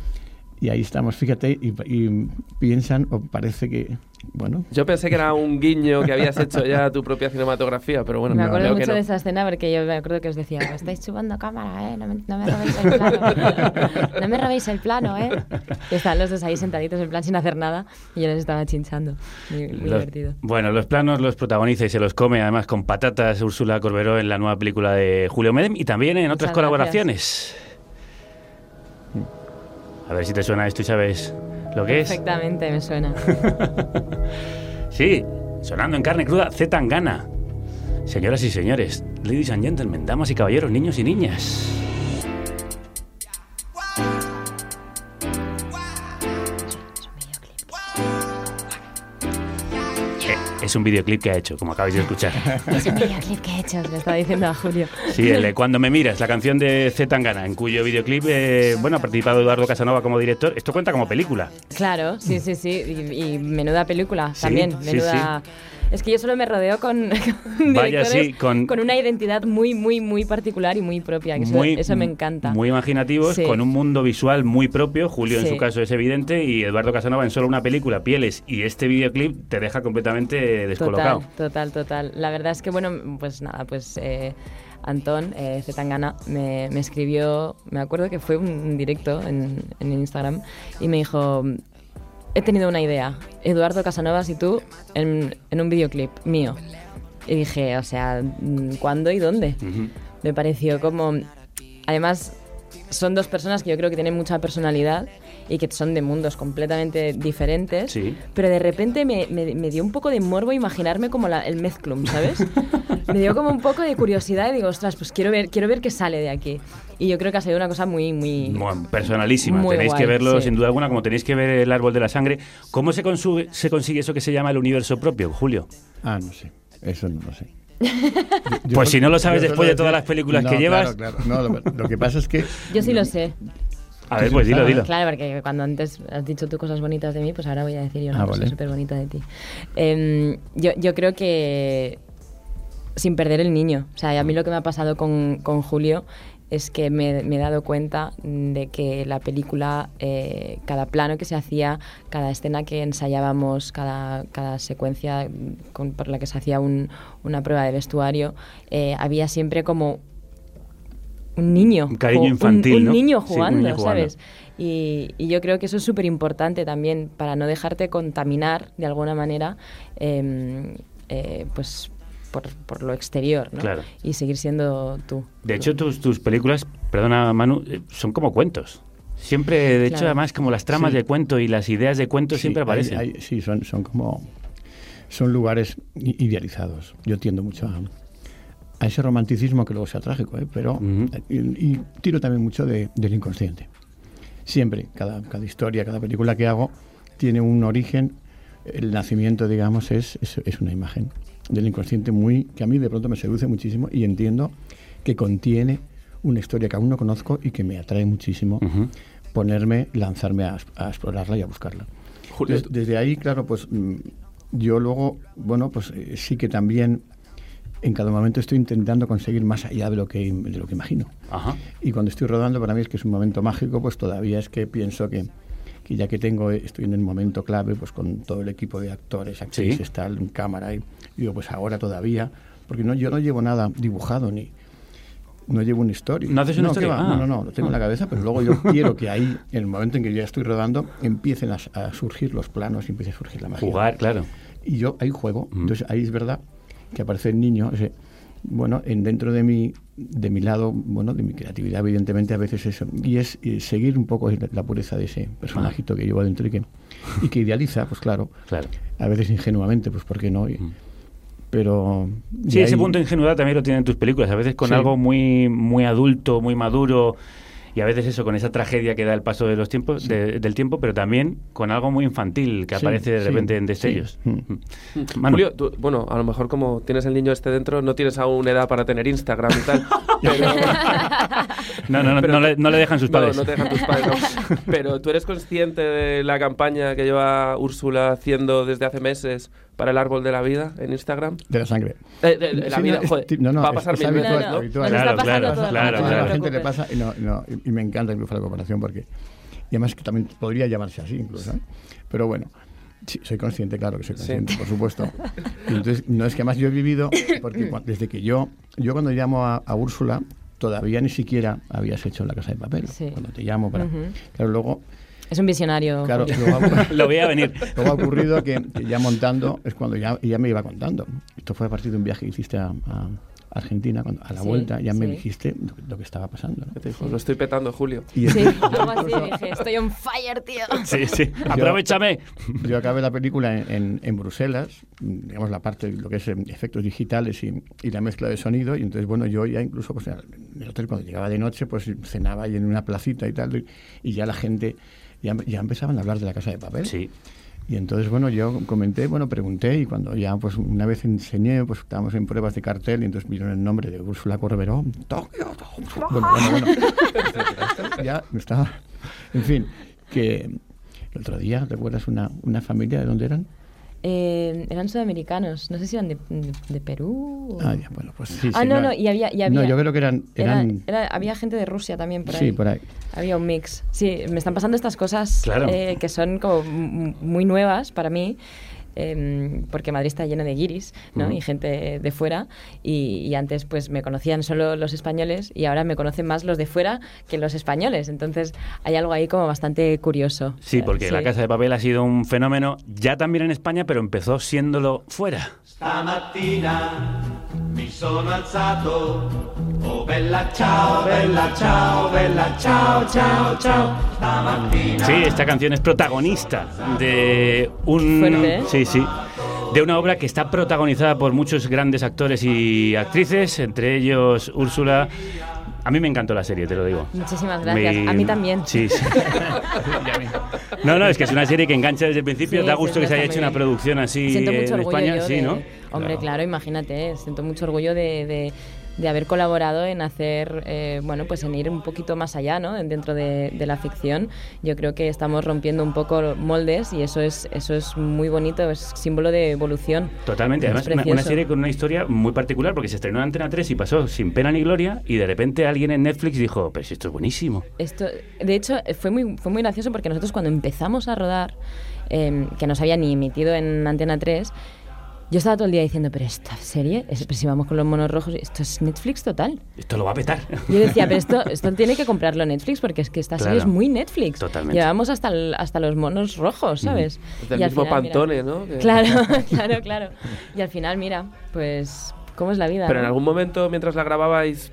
Y ahí estamos, fíjate, y, y piensan, o parece que, bueno... Yo pensé que era un guiño que habías hecho ya a tu propia cinematografía, pero bueno, me acuerdo que mucho no. de esa escena porque yo me acuerdo que os decía, "Me estáis chupando cámara, ¿eh? No me, no me robéis el plano. no me robéis el plano, ¿eh? Y estaban los dos ahí sentaditos en plan sin hacer nada y yo les estaba chinchando. Muy, muy Los- divertido. Bueno, los planos los protagoniza y se los come además con patatas Úrsula Corberó en la nueva película de Julio Medem y también en otras Muchas colaboraciones. A ver si te suena esto y sabes lo que es. Perfectamente, me suena. Sí, sonando en carne cruda, Z Tangana. Señoras y señores, ladies and gentlemen, damas y caballeros, niños y niñas. Es un videoclip que ha hecho, como acabáis de escuchar. es un videoclip que he hecho, le estaba diciendo a Julio. Sí, el de Cuando me miras, la canción de Z Tangana, en cuyo videoclip, eh, bueno, ha participado Eduardo Casanova como director. Esto cuenta como película. Claro, sí, sí, sí. Y, y menuda película Sí, también. sí, Menuda. Es que yo solo me rodeo con, con Vaya, directores sí, con- una identidad muy, muy, muy particular y muy propia. Que eso- Muy- eso, me encanta. Muy imaginativos, Sí. con un mundo visual muy propio. Julio, en su caso, es evidente. Y Eduardo Casanova, en solo una película, Pieles, y este videoclip te deja completamente descolocado. Total, total, total. La verdad es que, bueno, pues nada, pues eh, Antón eh, Zetangana me, me escribió, me acuerdo que fue un directo en, en Instagram y me dijo, he tenido una idea, Eduardo Casanovas y tú en, en un videoclip mío. Y dije, o sea, mm, ¿cuándo y dónde? Me pareció como... Además, son dos personas que yo creo que tienen mucha personalidad y que son de mundos completamente diferentes. Sí. Pero de repente me, me- me dio un poco de morbo imaginarme como la- el mezclum, ¿sabes? me dio como un poco de curiosidad y digo, ostras, pues quiero ver, quiero ver qué sale de aquí. Y yo creo que ha salido una cosa muy, muy... Bueno, personalísima. Muy tenéis que guay, verlo sí. sin duda alguna, como tenéis que ver el árbol de la sangre. ¿Cómo se, consugue- se consigue eso que se llama el universo propio, Julio? Ah, no sé. Eso no lo sé. Pues si no lo sabes yo después de todas las películas No, que llevas. Claro, claro. No, lo, lo que pasa es que. Yo sí lo sé. A ver, pues dilo, dilo. Claro, porque cuando antes has dicho tú cosas bonitas de mí, pues ahora voy a decir yo una Ah, cosa vale. súper bonita de ti. Em, yo, yo creo que sin perder el niño. O sea, a mí lo que me ha pasado con, con Julio es que me, me he dado cuenta de que la película, eh, cada plano que se hacía, cada escena que ensayábamos, cada, cada secuencia con- por la que se hacía un- una prueba de vestuario, eh, había siempre como un niño. Un cariño infantil, un, ¿no? niño Sí, un jugando. ¿sabes? Y, y yo creo que eso es súper importante también para no dejarte contaminar de alguna manera, eh, eh, pues por, por lo exterior, ¿no? Claro. Y seguir siendo tú. De hecho, tus, tus películas, perdona Manu, eh, son como cuentos. Siempre, de hecho, además, como las tramas Sí. de cuento y las ideas de cuento Sí, siempre aparecen. hay- sí, son, son como. Son lugares idealizados. Yo tiendo mucho a, a ese romanticismo que luego sea trágico, ¿eh? pero. y, y tiro también mucho de- del inconsciente. Siempre, cada, cada historia, cada película que hago tiene un origen. El nacimiento, digamos, es, es, es una imagen del inconsciente muy que a mí de pronto me seduce muchísimo y entiendo que contiene una historia que aún no conozco y que me atrae muchísimo ponerme, lanzarme a, a explorarla y a buscarla. Julio, Des- desde ahí, claro, pues mm, yo luego, bueno, pues eh, sí que también en cada momento estoy intentando conseguir más allá de lo que, de lo que imagino. Ajá. Y cuando estoy rodando, para mí es que es un momento mágico, pues todavía es que pienso que, que ya que tengo, estoy en el momento clave, pues con todo el equipo de actores, actrices, Sí. tal, en cámara, y digo, pues ahora todavía, porque no, yo no llevo nada dibujado ni no llevo una historia. ¿No haces una ¿qué historia? Ah. No, no, no, lo tengo en la cabeza, pero luego yo quiero que ahí, en el momento en que ya estoy rodando, empiecen a, a surgir los planos y empiece a surgir la magia. Jugar, claro. Y yo ahí juego. Entonces ahí es verdad que aparece el niño, ese, bueno, en dentro de mi, de mi lado, bueno, de mi creatividad, evidentemente, a veces eso. Y es eh, seguir un poco la, pureza de ese personajito que llevo dentro y que, y que idealiza, pues claro, Claro. a veces ingenuamente, pues ¿por qué no? Y- Pero... Sí, ese punto de ingenuidad también lo tienen tus películas. A veces con Sí. algo muy, muy adulto, muy maduro. Y a veces eso, con esa tragedia que da el paso de los tiempos, de- del tiempo, pero también con algo muy infantil que Sí, aparece de sí, repente en destellos. Mm. Mm. Manu. Julio, tú- bueno, a lo mejor como tienes el niño este dentro, no tienes aún edad para tener Instagram y tal. pero- No, no, no, pero- no le, no le dejan sus No, padres. No, te dejan tus padres. no. Pero tú eres consciente de la campaña que lleva Úrsula haciendo desde hace meses para el árbol de la vida en Instagram. De la sangre. Eh, de- de la Sí, vida, no, joder, no, no, va a pasar es mil veces, habitual. Claro, claro, todo, claro, A la claro. gente le pasa y, no, no, y- me encanta incluso la comparación porque y además que también podría llamarse así incluso ¿eh? pero bueno sí, soy consciente claro que soy consciente por supuesto y entonces no es que además yo he vivido porque desde que yo yo cuando llamo a, a Úrsula todavía ni siquiera habías hecho la casa de papel Sí. cuando te llamo para Ujú. claro luego Es un visionario. Claro, ha, Lo veía venir. luego ha ocurrido que, que ya montando es cuando ya, ya me iba contando. Esto fue a partir de un viaje que hiciste a, a Argentina, cuando, a la Sí, vuelta ya me sí. dijiste lo, que- lo que estaba pasando. ¿no? Te dijo, lo estoy petando, Julio. Y Sí, algo así dije, estoy on fire, tío. Sí, sí. Yo- Aprovechame. Yo acabé la película en, en- en Bruselas, digamos la parte de lo que es eh, efectos digitales y, y la mezcla de sonido, y entonces bueno, yo ya incluso pues, en el hotel cuando llegaba de noche, pues cenaba ahí en una placita y tal, y, y ya la gente, ya, ya empezaban a hablar de la casa de papel. Sí. Y entonces, bueno, yo comenté, bueno, pregunté y cuando ya, pues una vez enseñé, pues estábamos en pruebas de cartel y entonces vieron el nombre de Úrsula Corberó. Tokio, Tokio. Bueno, bueno, bueno. Ya me estaba... En fin, que el otro día, ¿recuerdas una, una familia de dónde eran? Eh, eran sudamericanos, no sé si eran de, de- de Perú. o- Ah, ya, bueno, pues sí, ah, sí, no, no. no, y había, y había- No, yo creo que eran- era- eran- era- había gente de Rusia también por ahí. Sí, por ahí. Había un mix. Sí, me están pasando estas cosas Claro. eh, que son como muy nuevas para mí. Em, porque Madrid está lleno de guiris ¿no? Ujú. y gente de fuera y, y antes pues me conocían solo los españoles y ahora me conocen más los de fuera que los españoles entonces hay algo ahí como bastante curioso Sí, porque La Casa de Papel ha sido un fenómeno ya también en España, pero empezó siéndolo fuera. Stamattina mi sono alzato. Oh bella ciao, bella ciao, bella ciao, ciao, ciao. Stamattina. Sí, esta canción es protagonista de un Fuerte, ¿eh? sí, de una obra que está protagonizada por muchos grandes actores y actrices, entre ellos Úrsula. A mí me encantó la serie, te lo digo. muchísimas gracias Me- a mí también Sí, sí. No, no, es que es una serie que engancha desde el principio. Sí, da gusto que se haya hecho una producción así siento mucho en España, yo sí, de- ¿no? Hombre, claro, imagínate, eh, siento mucho orgullo de, de- de haber colaborado en hacer, eh, bueno, pues en ir un poquito más allá, ¿no? Dentro de, de la ficción. Yo creo que estamos rompiendo un poco moldes y eso es, eso es muy bonito, es símbolo de evolución. Totalmente, además una, una serie con una historia muy particular porque se estrenó en Antena 3 y pasó sin pena ni gloria y de repente alguien en Netflix dijo, pero si esto es buenísimo. Esto, de hecho, fue muy, fue muy gracioso porque nosotros cuando empezamos a rodar, eh, que no se había ni emitido en Antena 3, yo estaba todo el día diciendo, pero esta serie, es, pero si vamos con los monos rojos, esto es Netflix total. Esto lo va a petar. Yo decía, pero esto, esto tiene que comprarlo Netflix porque es que esta serie es muy Netflix. Totalmente. Llevamos hasta, el- hasta los monos rojos, ¿sabes? Es del Y mismo final, mira- Pantone, ¿no? Claro, claro, claro. Y al final, mira, pues, ¿cómo es la vida? Pero en algún momento, mientras la grababais,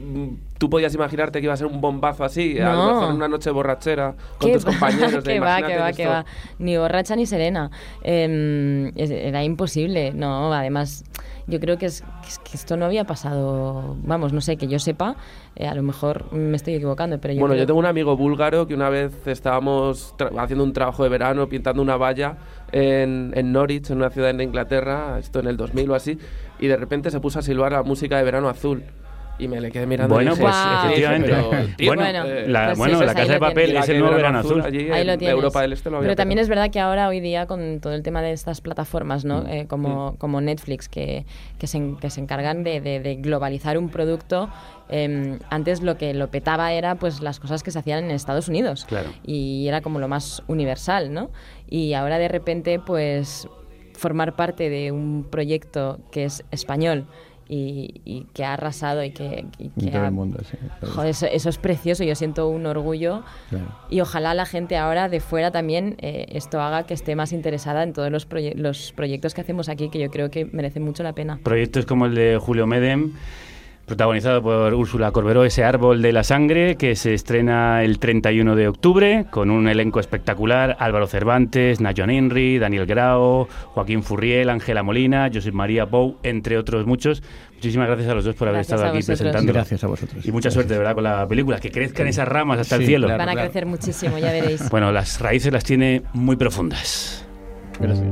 mm, tú podías imaginarte que iba a ser un bombazo así, a lo No. mejor una noche borrachera, con ¿Qué tus compañeros. de que va, que va, que va. Ni borracha ni serena. Eh, era imposible. No, además, yo creo que, es, que es que esto no había pasado. Vamos, no sé, que yo sepa. eh, a lo mejor me estoy equivocando, pero yo. Bueno, creo- yo tengo un amigo búlgaro que una vez estábamos haciendo un trabajo de verano pintando una valla en, en Norwich, en una ciudad en Inglaterra, esto en el 2000 o así, y de repente se puso a silbar la música de verano azul. Y me le quedé mirando. Bueno, y dije, pues efectivamente. Pero, tío, Bueno, eh, la- Pues sí, la Casa de Papel es el nuevo verano azul. allí Ahí lo en tienes. Europa del Este lo había Pero también es verdad que ahora, hoy día, con todo el tema de estas plataformas, ¿no? Mm. Eh, como, como Netflix, que, que, se, en- que se encargan de, de- de globalizar un producto, eh, antes lo que lo petaba era pues las cosas que se hacían en Estados Unidos. Claro. Y era como lo más universal, ¿no? Y ahora de repente, pues formar parte de un proyecto que es español y, y que ha arrasado y que, y que todo ha- el mundo, sí. Joder, eso, eso es precioso, yo siento un orgullo Claro. y ojalá la gente ahora de fuera también eh, esto haga que esté más interesada en todos los, proye- los proyectos que hacemos aquí, que yo creo que merecen mucho la pena. Proyectos como el de Julio Medem, protagonizado por Úrsula Corberó, ese árbol de la sangre, que se estrena el 31 de octubre, con un elenco espectacular, Álvaro Cervantes, Nayon Henry, Daniel Grao, Joaquín Furriel, Ángela Molina, Josep María Bou, entre otros muchos. Muchísimas gracias a los dos por haber Gracias estado aquí presentando. Gracias a vosotros. Y mucha suerte, de verdad, con la película. Que crezcan esas ramas hasta el Sí, cielo. claro, Van a crecer muchísimo, ya veréis. Bueno, las raíces las tiene muy profundas. Gracias.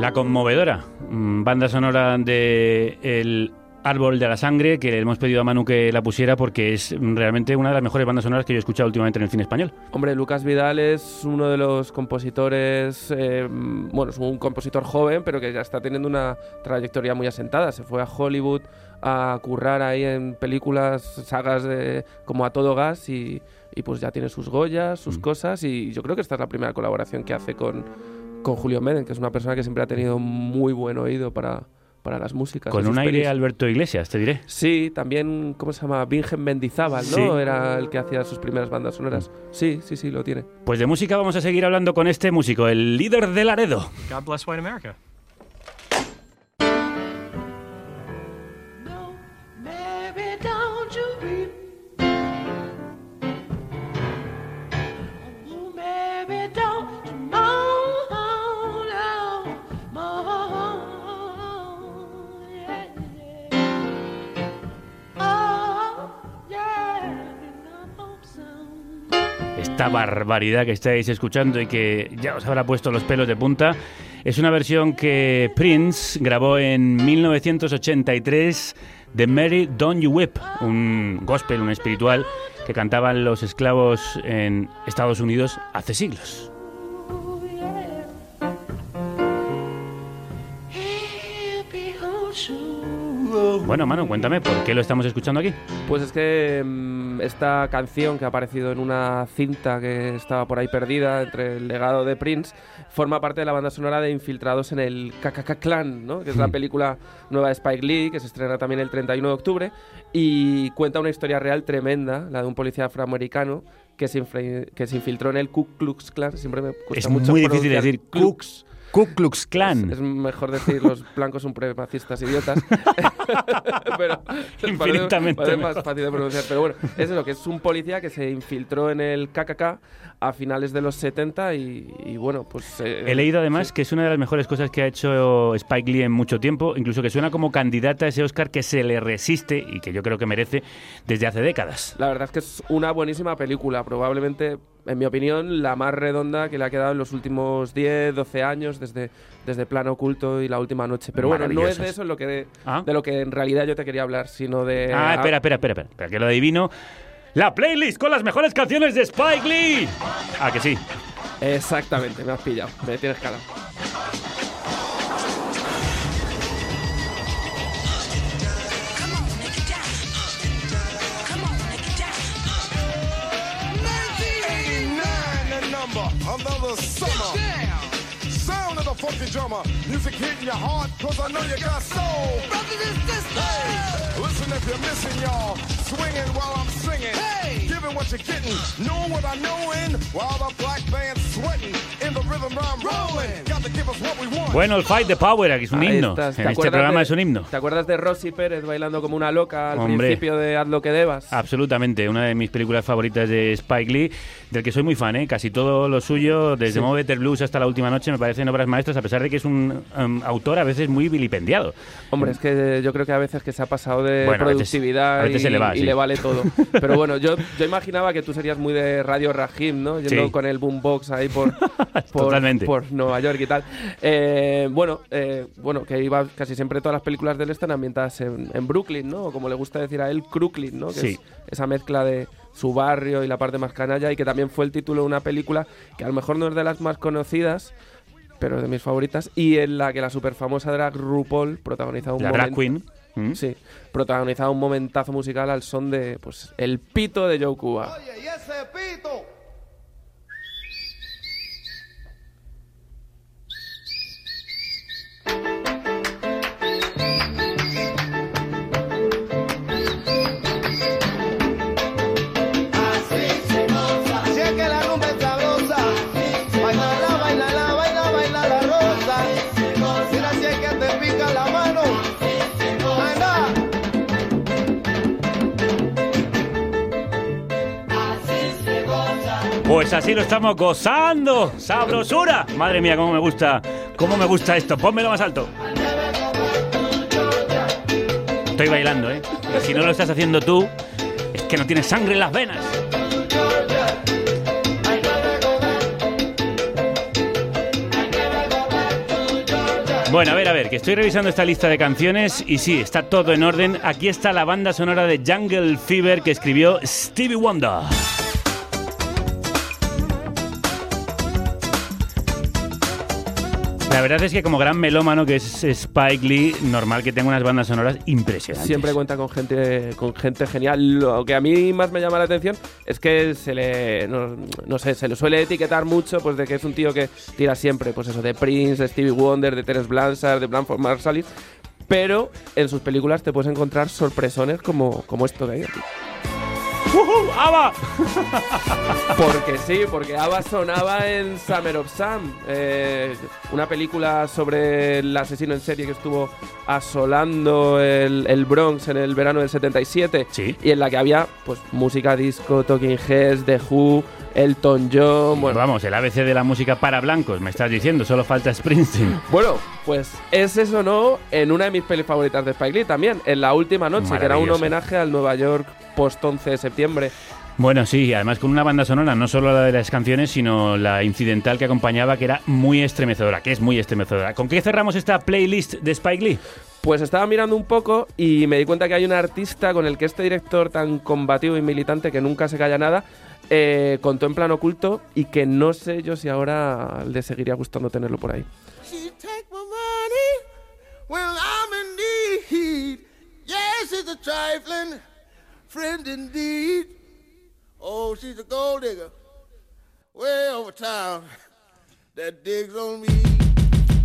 La conmovedora mm, banda sonora de El Árbol de la Sangre, que le hemos pedido a Manu que la pusiera porque es mm, realmente una de las mejores bandas sonoras que yo he escuchado últimamente en el cine español. Hombre, Lucas Vidal es uno de los compositores, eh, bueno, es un compositor joven, pero que ya está teniendo una trayectoria muy asentada. Se fue a Hollywood a currar ahí en películas, sagas de, como a todo gas y, y pues ya tiene sus Goyas, sus cosas y yo creo que esta es la primera colaboración que hace con, con Julio Meden, que es una persona que siempre ha tenido muy buen oído para, para las músicas. Con un aire pelis. Alberto Iglesias, te diré. Sí, también, ¿cómo se llama? Vingen Mendizábal, ¿no? Sí. Era el que hacía sus primeras bandas sonoras. Sí, sí, sí, lo tiene. Pues de música vamos a seguir hablando con este músico, el líder de Laredo. God bless white America. Esta barbaridad que estáis escuchando y que ya os habrá puesto los pelos de punta es una versión que Prince grabó en 1983 de Mary Don't You Whip, un gospel, un espiritual que cantaban los esclavos en Estados Unidos hace siglos. Bueno, Manu, cuéntame, ¿por qué lo estamos escuchando aquí? Pues es que mm, esta canción que ha aparecido en una cinta que estaba por ahí perdida entre el legado de Prince forma parte de la banda sonora de Infiltrados en el KKK Clan, ¿no? que es la Mm. película nueva de Spike Lee que se estrena también el 31 de octubre y cuenta una historia real tremenda, la de un policía afroamericano que se, que se infiltró en el Ku Klux Klan. Siempre me cuesta Es mucho muy difícil decir Klux. Ku Klux Klan. Es mejor decir los blancos supremacistas idiotas. pero Infinitamente parece más fácil de pronunciar. Pero bueno, es eso, que es un policía que se infiltró en el KKK a finales de los 70 y, y bueno, pues... eh, He leído además que es una de las mejores cosas que ha hecho Spike Lee en mucho tiempo, incluso que suena como candidata a ese Oscar que se le resiste y que yo creo que merece desde hace décadas. La verdad es que es una buenísima película, probablemente, en mi opinión, la más redonda que le ha quedado en los últimos 10, 12 años, desde, desde Plano Oculto y La Última Noche. Pero bueno, no es de eso lo que, Ah. de lo que en realidad yo te quería hablar, sino de... Ah, espera, espera, espera, espera, espera, que lo adivino. La playlist con las mejores canciones de Spike Lee. Ah, que sí. Exactamente, me has pillado, me tienes cara. Another summer. Sound of the funky drummer, music hitting your heart, cause I know you got soul. Brothers and sisters, hey, listen if you're missing y'all, swinging while I'm singing, hey, giving what you're getting, know what I know in, while the black band's sweating, in the rhythm I'm rolling, got to give us what we want. Bueno, el Fight the Power, aquí es un Ahí himno. estás. ¿Te En este acuerdas programa de- es un himno. ¿Te acuerdas de Rosy Pérez bailando como una loca al Hombre. principio de Haz lo que debas? Absolutamente, una de mis películas favoritas de Spike Lee, del que soy muy fan, ¿eh? casi todo lo suyo, desde Sí. Better Blues hasta La Última Noche, me parecen obras maestras, a pesar de que es un um, autor a veces muy vilipendiado. Hombre, es que yo creo que a veces que se ha pasado de Bueno, a veces- productividad a veces y, se le va, y sí. le vale todo. Pero bueno, yo, yo imaginaba que tú serías muy de Radio Rahim, ¿no? Yendo Sí. con el boombox ahí por, por, por Nueva York y tal. Eh, bueno, eh, bueno, que iba casi siempre todas las películas de él están ambientadas en, en Brooklyn, ¿no? O como le gusta decir a él, Crooklyn, ¿no? Que es esa mezcla de su barrio y la parte más canalla y que también fue el título de una película que a lo mejor no es de las más conocidas, pero es de mis favoritas, y en la que la super famosa drag RuPaul protagonizaba un La drag queen. ¿Mm? Sí, protagonizaba un momentazo musical al son de pues el pito de Joe Cuba. Y ese pito. Pues así lo estamos gozando. ¡Sabrosura! Madre mía, cómo me gusta, cómo me gusta esto. Pónmelo más alto. Estoy bailando, ¿eh? Y si no lo estás haciendo tú, es que no tienes sangre en las venas. Bueno, a ver, a ver, que estoy revisando esta lista de canciones y sí, está todo en orden. Aquí está la banda sonora de Jungle Fever que escribió Stevie Wonder. La verdad es que como gran melómano que es Spike Lee, normal que tenga unas bandas sonoras impresionantes. Siempre cuenta con gente, con gente genial. Lo que a mí más me llama la atención es que se le, no, sé, se le suele etiquetar mucho, pues de que es un tío que tira siempre, pues eso, de Prince, de Stevie Wonder, de Terence Blanchard, de Blanford Marsalis. Pero en sus películas te puedes encontrar sorpresones como, como esto de ahí. ¡Ujú! ¡Ava! Porque sí, porque ABBA sonaba en Summer of Sam, eh, una película sobre el asesino en serie que estuvo asolando el, el Bronx en el verano del 77 y en la que había pues música disco, Talking Heads, The Who, Elton John, bueno, Vamos, el ABC de la música para blancos, me estás diciendo, solo falta Springsteen. Bueno, pues ese sonó en una de mis pelis favoritas de Spike Lee también, en La Última Noche, que era un homenaje al Nueva York post 11 de septiembre. Bueno, sí, además con una banda sonora, no solo la de las canciones, sino la incidental que acompañaba, que era muy estremecedora, que es muy estremecedora. ¿Con qué cerramos esta playlist de Spike Lee? Pues estaba mirando un poco y me di cuenta que hay un artista con el que este director tan combativo y militante que nunca se calla nada eh, contó en plan oculto y que no sé yo si ahora le seguiría gustando tenerlo por ahí. She take my money when I'm in need. Yes, she's a trifling friend indeed. Oh, she's a gold digger way over town that digs on me.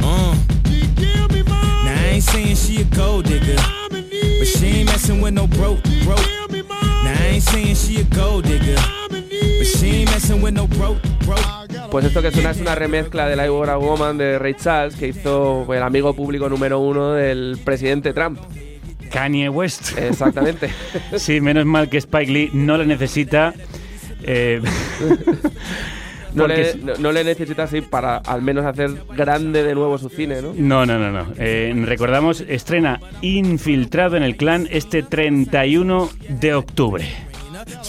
Uh. Now I ain't saying she a gold digger, but she ain't messing with no broke, broke. Now I ain't saying she a gold digger, but she ain't messing with no broke, broke. Pues esto que suena es una remezcla de la I Want a Woman de Ray Charles que hizo el amigo público número uno del presidente Trump. Kanye West. Exactamente. sí, menos mal que Spike Lee no le necesita. eh, No le, es- no, no le necesita así para al menos hacer grande de nuevo su cine, ¿no? No, no, no, no. Eh, recordamos, estrena Infiltrado en el Clan este 31 de octubre.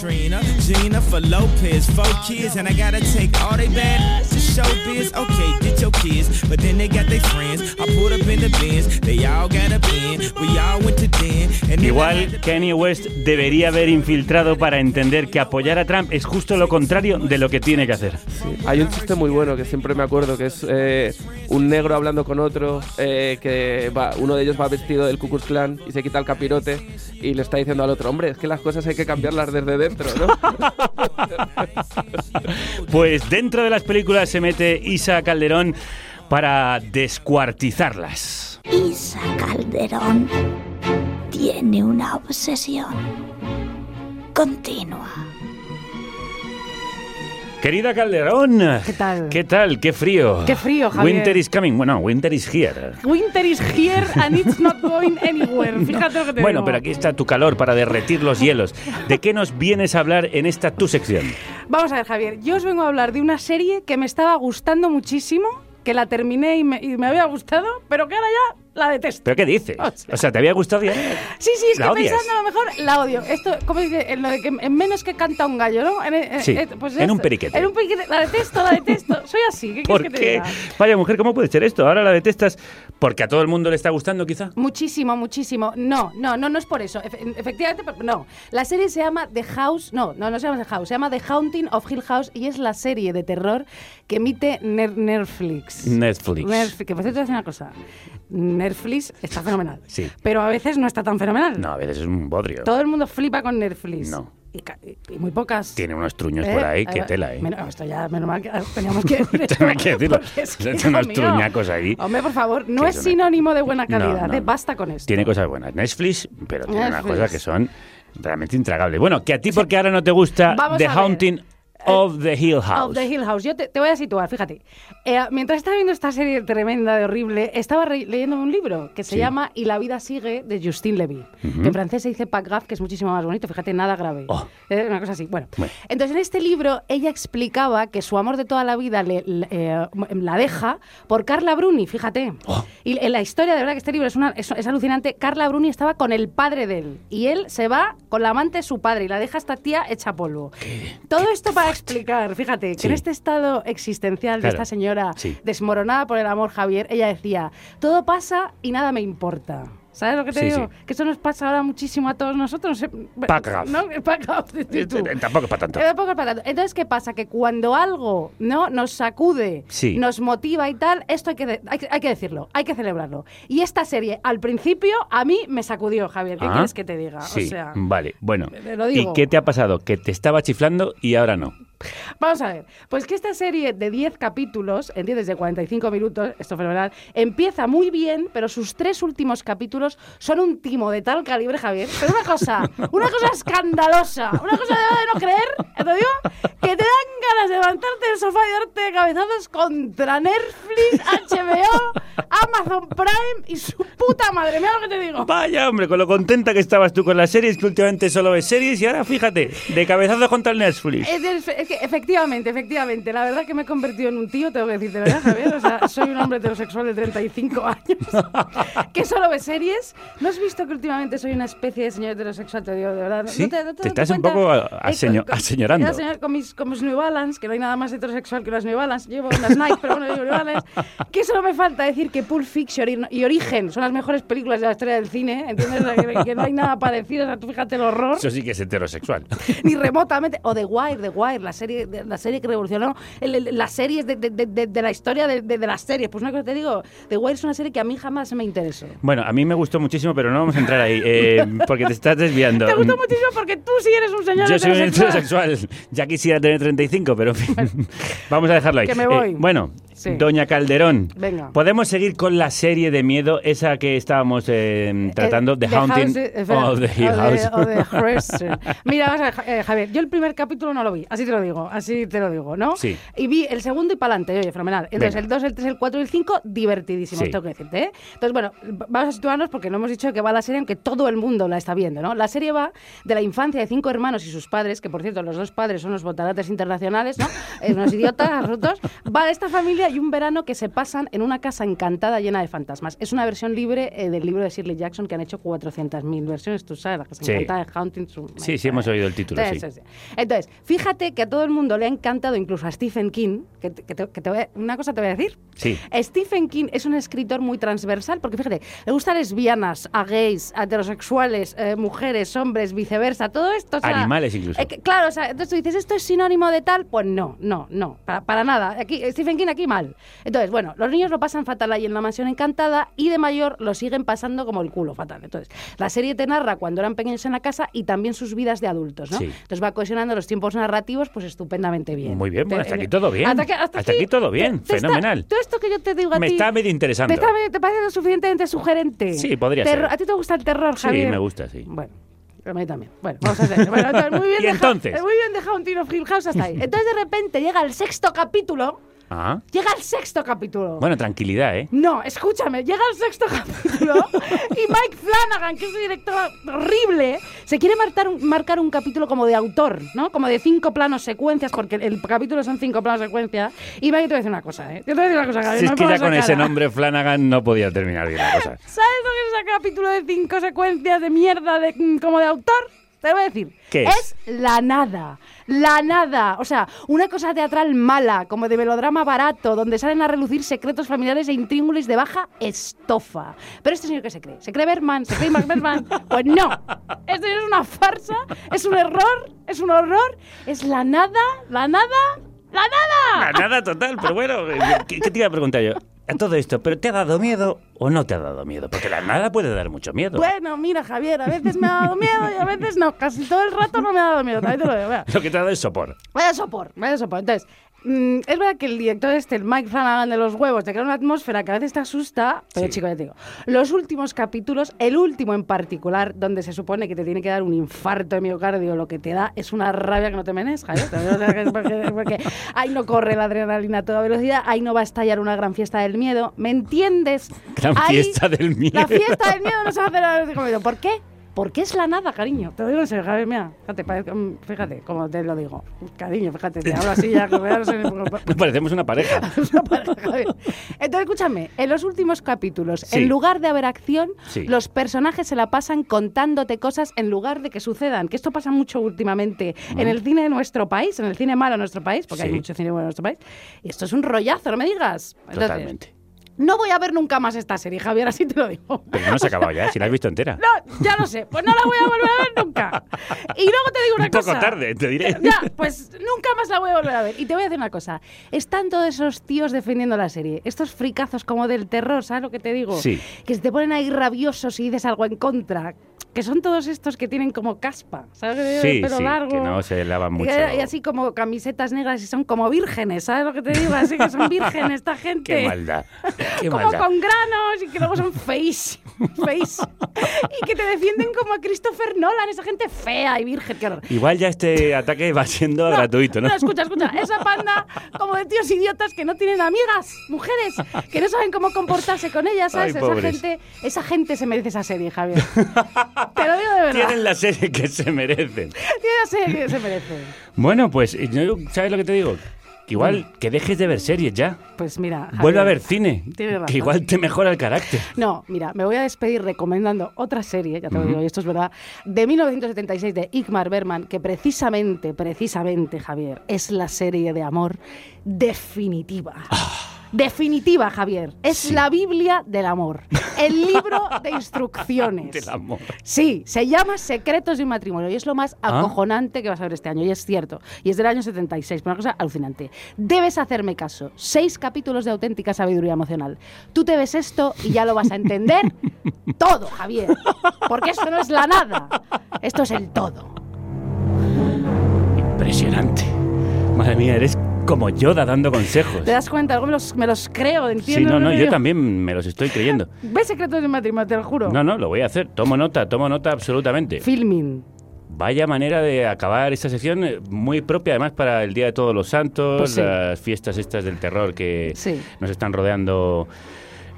Trina, Gina for Lopez, four kids, and I gotta take all they bad to showbiz. Okay, get your kids, but then they got their friends. I put up in the bins, they all got a bin. We all went to den, and then I Igual Kanye West debería haber infiltrado para entender que apoyar a Trump es justo lo contrario de lo que tiene que hacer. Hay un chiste muy bueno que siempre me acuerdo, que es eh, un negro hablando con otro, eh, que va, uno de ellos va vestido del Ku Klux Klan y se quita el capirote y le está diciendo al otro, hombre, es que las cosas hay que cambiarlas desde dentro, ¿no? Pues dentro de las películas se mete Isa Calderón para descuartizarlas. Isa Calderón tiene una obsesión continua. Querida Calderón. ¿Qué tal? ¿Qué tal? ¿Qué frío? Qué frío, Javier. Winter is coming. Bueno, winter is here. Winter is here and it's not going anywhere. Fíjate lo que te Bueno, digo. pero aquí está tu calor para derretir los hielos. ¿De qué nos vienes a hablar en esta tu sección? Vamos a ver, Javier. Yo os vengo a hablar de una serie que me estaba gustando muchísimo, que la terminé y me, y me había gustado, pero que ahora ya la detesto. ¿Pero qué dices? O sea, ¿te había gustado ya? Sí, sí, es ¿La que odias? pensando a lo mejor la odio. Esto, ¿cómo dice? En lo de que en menos que canta un gallo, ¿no? En, en- Sí, eh, pues en un periquete. En un periquete. La detesto, la detesto. Soy así. ¿Qué ¿Por quieres que te qué? diga? Vaya mujer, ¿cómo puede ser esto? ¿Ahora la detestas porque a todo el mundo le está gustando quizá? Muchísimo, muchísimo. No, no, no, no es por eso. Efe- efectivamente, no. La serie se llama The House. No, no, no se llama The House. Se llama The Haunting of Hill House y es la serie de terror que emite Ner- Netflix. Netflix. Netflix. Que por cierto, te voy a decir una cosa. Netflix está fenomenal. Sí. Pero a veces no está tan fenomenal. No, a veces es un bodrio. Todo el mundo flipa con Netflix. No. Y, muy pocas. Tiene unos truños ¿Eh? por ahí, qué Eh, tela, ¿eh? menos- esto ya, menos mal que teníamos que que decirlo. es que, unos mío, truñacos ahí. Hombre, por favor, no Que es sinónimo de buena calidad. no, ¿eh? no. Basta con esto. Tiene cosas buenas. Netflix, pero tiene unas Netflix. cosas que son realmente intragables. Bueno, que a ti porque ahora no te gusta Vamos The. Haunting of the Hill House. Of the Hill House. Yo te, te voy a situar, fíjate. Eh, mientras estaba viendo esta serie tremenda de horrible, estaba leyendo un libro que se Sí. llama Y la vida sigue de Justine Levy. Ujú. Que en francés se dice pas grave, que es muchísimo más bonito. Fíjate, nada grave. Oh. Eh, una cosa así. Bueno. Bueno. Entonces, en este libro, ella explicaba que su amor de toda la vida le- le- eh, la deja por Carla Bruni, fíjate. Oh. Y en la historia, de verdad que este libro es, una- es, es alucinante. Carla Bruni estaba con el padre de él. Y él se va con la amante de su padre y la deja esta tía hecha polvo. Todo esto para explicar. Fíjate, que Sí. en este estado existencial de esta señora Sí. desmoronada por el amor, Javier, ella decía, todo pasa y nada me importa. ¿Sabes lo que te Sí, digo? sí. Que eso nos pasa ahora muchísimo a todos nosotros. eh, Packers. ¿No? Eh, Tampoco es para tanto. Eh, tampoco es para tanto. Entonces, ¿qué pasa? Que cuando algo no nos sacude, Sí. nos motiva y tal, esto hay que, hay, que- hay que decirlo, hay que celebrarlo. Y esta serie, al principio, a mí me sacudió, Javier. ¿Qué Ah, quieres que te diga? Sí, O sea, vale, bueno. te lo digo. ¿Y qué te ha pasado? Que te estaba chiflando y ahora no. Vamos a ver, pues que esta serie de 10 capítulos, ¿entiendes? De 45 minutos, esto es fenomenal, empieza muy bien, pero sus tres últimos capítulos son un timo de tal calibre, Javier. Pero una cosa, una cosa escandalosa, una cosa de, no creer, ¿te digo? Que te dan ganas de levantarte del sofá y darte cabezazos contra Netflix, HBO, Amazon Prime y su puta madre. Mira lo que te digo. Vaya, hombre, con lo contenta que estabas tú con las series, que últimamente solo ves series y ahora fíjate, de cabezazo contra el Netflix. Es, es- es que efectivamente, efectivamente. La verdad que me he convertido en un tío, tengo que decirte, ¿verdad, Javier? O sea, soy un hombre heterosexual de 35 años que solo ve series. ¿No has visto que últimamente soy una especie de señor heterosexual? Te digo, de verdad. ¿No Sí, te, no te das estás un cuenta? poco Eh, aseño- con- con- aseñorando. Señalar Con mis, con mis New Balance, que no hay nada más heterosexual que unas New Balance. Llevo unas Nike, pero bueno, llevo New Balance. Que solo me falta decir que Pulp Fiction y, Origen son las mejores películas de la historia del cine. ¿Entiendes? O sea, que, que no hay nada parecido. O sea, tú fíjate el horror Eso sí que es heterosexual. ni remotamente. O The Wire, The Wire, la serie, de- la serie que revolucionó el- el- las series de, la historia de, las series. Pues una cosa te digo, The Wire es una serie que a mí jamás me interesó. Bueno, a mí me gustó muchísimo, pero no vamos a entrar ahí, eh, porque te estás desviando. Te gustó muchísimo porque tú sí eres un señor Yo soy un heterosexual. Ya quisiera tener 35, pero en fin. Vamos a dejarlo ahí. Que me Eh, voy. bueno, Sí. Doña Calderón. Venga. ¿Podemos seguir con la serie de miedo, esa que estábamos eh, tratando, Eh, The Haunting eh, espera, of the Hill House? Mira, a eh, Javier, yo el primer capítulo no lo vi, así te lo digo, así te lo digo, ¿no? Sí. Y vi el segundo y para adelante, oye, fenomenal. Entonces, Venga. el 2, el 3, el 4 y el 5, divertidísimos, Sí. tengo que decirte, ¿eh? Entonces, bueno, vamos a situarnos porque no hemos dicho qué va la serie, aunque todo el mundo la está viendo, ¿no? La serie va de la infancia de cinco hermanos y sus padres, que por cierto, los dos padres son unos botarates internacionales, ¿no? Eh, unos idiotas absolutos. Va de esta familia y un verano que se pasan en una casa encantada llena de fantasmas. Es una versión libre eh, del libro de Shirley Jackson que han hecho 400.000 versiones, tú sabes, la casa Sí. encantada de Haunting. Sí, sí, hemos oído el título, sí. Entonces, Entonces, fíjate que a todo el mundo le ha encantado, incluso a Stephen King, que, te- que te- que te voy a- una cosa te voy a decir. Sí. Stephen King es un escritor muy transversal porque fíjate, le gustan lesbianas, a gays, a heterosexuales, eh, mujeres, hombres, viceversa, todo esto. o sea, Animales incluso. eh, claro, o sea, entonces tú dices, ¿esto es sinónimo de tal? Pues no, no, no, para, para nada. Aquí, Stephen King aquí mal. Entonces, bueno, los niños lo pasan fatal ahí en la mansión encantada y de mayor lo siguen pasando como el culo fatal. Entonces, la serie te narra cuando eran pequeños en la casa y también sus vidas de adultos, ¿no? Sí. Entonces va cohesionando los tiempos narrativos pues estupendamente bien. Muy bien, bueno, hasta Te- aquí todo bien. Hasta, que- hasta Hasta aquí todo bien, te- te está- fenomenal. todo esto que yo te digo a Me ti... está medio interesando. ¿Te, está te parece lo suficientemente sugerente? Sí, podría ser. ¿A ti te gusta el terror, Sí, Javier? me gusta, sí. Bueno, a mí también. Bueno, vamos a hacer. Bueno, entonces, muy bien ¿Y entonces? Muy bien dejado un tiro Hill House hasta ahí. Entonces de repente llega el sexto capítulo. Ah. Llega el sexto capítulo. Bueno, tranquilidad, ¿eh? No, escúchame, llega el sexto capítulo y Mike Flanagan, que es un director horrible, se quiere marcar un, marcar un capítulo como de autor, ¿no? Como de cinco planos secuencias, porque el capítulo son cinco planos secuencias. Y Mike, te voy a decir una cosa, ¿eh? Te voy a decir una cosa, Si es que ya con ese nombre Flanagan no podía terminar bien la cosa. ¿Sabes lo que es ese capítulo de cinco secuencias de mierda de, mm, como de autor? Te lo voy a decir. ¿Qué es? la nada. La nada. O sea, una cosa teatral mala, como de melodrama barato, donde salen a relucir secretos familiares e intríngulis de baja estofa. Pero este señor que se cree, ¿se cree Berman? ¿Se cree Mark Berman? Pues no. Este es una farsa, es un error, es un horror, es la nada, la nada, la nada. Ah, Nada total, pero bueno, ¿qué, qué te iba a preguntar yo? A todo esto, ¿pero te ha dado miedo o no te ha dado miedo? Porque la nada puede dar mucho miedo. Bueno, mira, Javier, a veces me ha dado miedo y a veces no. Casi todo el rato no me ha dado miedo. También te lo digo. Lo que te ha dado es sopor. Vaya sopor, vaya sopor. Entonces, mm, es verdad que el director este, el Mike Flanagan de los huevos, te crea una atmósfera que a veces te asusta, pero chico, ya te digo, los últimos capítulos, el último en particular, donde se supone que te tiene que dar un infarto de miocardio, lo que te da es una rabia que no te menes, Javier. Te lo digo, o sea, que es Porque, porque ahí no corre la adrenalina a toda velocidad, ahí no va a estallar una gran fiesta del miedo. ¿Me entiendes? Gran Ahí- fiesta del miedo. La fiesta del miedo no se va a hacer a. ¿Por qué? Porque es la nada, cariño. Te lo digo en serio, Javier, mira, fíjate, mm, fíjate cómo te lo digo. Cariño, fíjate, te hablo así ya, como ya no sé ni por- Nos parecemos una pareja. Javier. Entonces, escúchame, en los últimos capítulos, Sí. en lugar de haber acción, Sí. los personajes se la pasan contándote cosas en lugar de que sucedan. Que esto pasa mucho últimamente en el cine de nuestro país, en el cine malo de nuestro país, porque hay mucho cine bueno en nuestro país. Y esto es un rollazo, no me digas. Entonces, Totalmente. No voy a ver nunca más esta serie, Javier, así te lo digo. Pero no se ha acabado ya, si la has visto entera. No, ya lo sé, pues no la voy a volver a ver nunca. Y luego te digo una Un poco cosa. tarde, te diré. Ya, pues nunca más la voy a volver a ver. Y te voy a decir una cosa. Están todos esos tíos defendiendo la serie. Estos fricazos como del terror, ¿sabes lo que te digo? Sí. Que se te ponen ahí rabiosos si dices algo en contra. Que son todos estos que tienen como caspa, ¿sabes? Sí, El pelo sí, largo. que no se lavan Y- mucho. Y, así como camisetas negras y son como vírgenes, ¿sabes lo que te digo? Así que son vírgenes esta gente. Qué maldad. Qué como maldad. con granos y que luego son feísimos. feís. y que te defienden como a Christopher Nolan, esa gente fea y virgen. Horror. Igual ya este ataque va siendo gratuito, ¿no? No, escucha, escucha. Esa panda como de tíos idiotas que no tienen amigas, mujeres, que no saben cómo comportarse con ellas, ¿sabes? Ay, esa, gente, esa gente se merece esa serie, Javier. Te lo digo de verdad. Tienen la serie que se merecen. Tiene la serie que se merece. Bueno, pues, ¿sabes lo que te digo? Igual que dejes de ver series ya. Pues mira. Javier, Vuelve a ver cine. Razón. Que igual te mejora el carácter. No, mira, me voy a despedir recomendando otra serie, ya te lo digo, y esto es verdad, de 1976 de Igmar Berman, que precisamente, precisamente, Javier, es la serie de amor definitiva. Definitiva, Javier. Es la Biblia del amor. El libro de instrucciones. Del amor. Sí, se llama Secretos de un matrimonio y es lo más Ah. acojonante que vas a ver este año. Y es cierto. Y es del año 76, una cosa alucinante. Debes hacerme caso. Seis capítulos de auténtica sabiduría emocional. Tú te ves esto y ya lo vas a entender todo, Javier. Porque esto no es la nada. Esto es el todo. Impresionante. Madre mía, eres como Yoda dando consejos. ¿Te das cuenta? Algo me los, me los creo, Sí, ¿entiendes? no, no, yo también me los estoy creyendo. ¿Ves Secretos de matrimonio? Te lo juro. No, no, lo voy a hacer. Tomo nota, tomo nota absolutamente. Filming. Vaya manera de acabar esta sección, eh, muy propia además para el Día de Todos los Santos, Pues sí. las fiestas estas del terror que Sí. nos están rodeando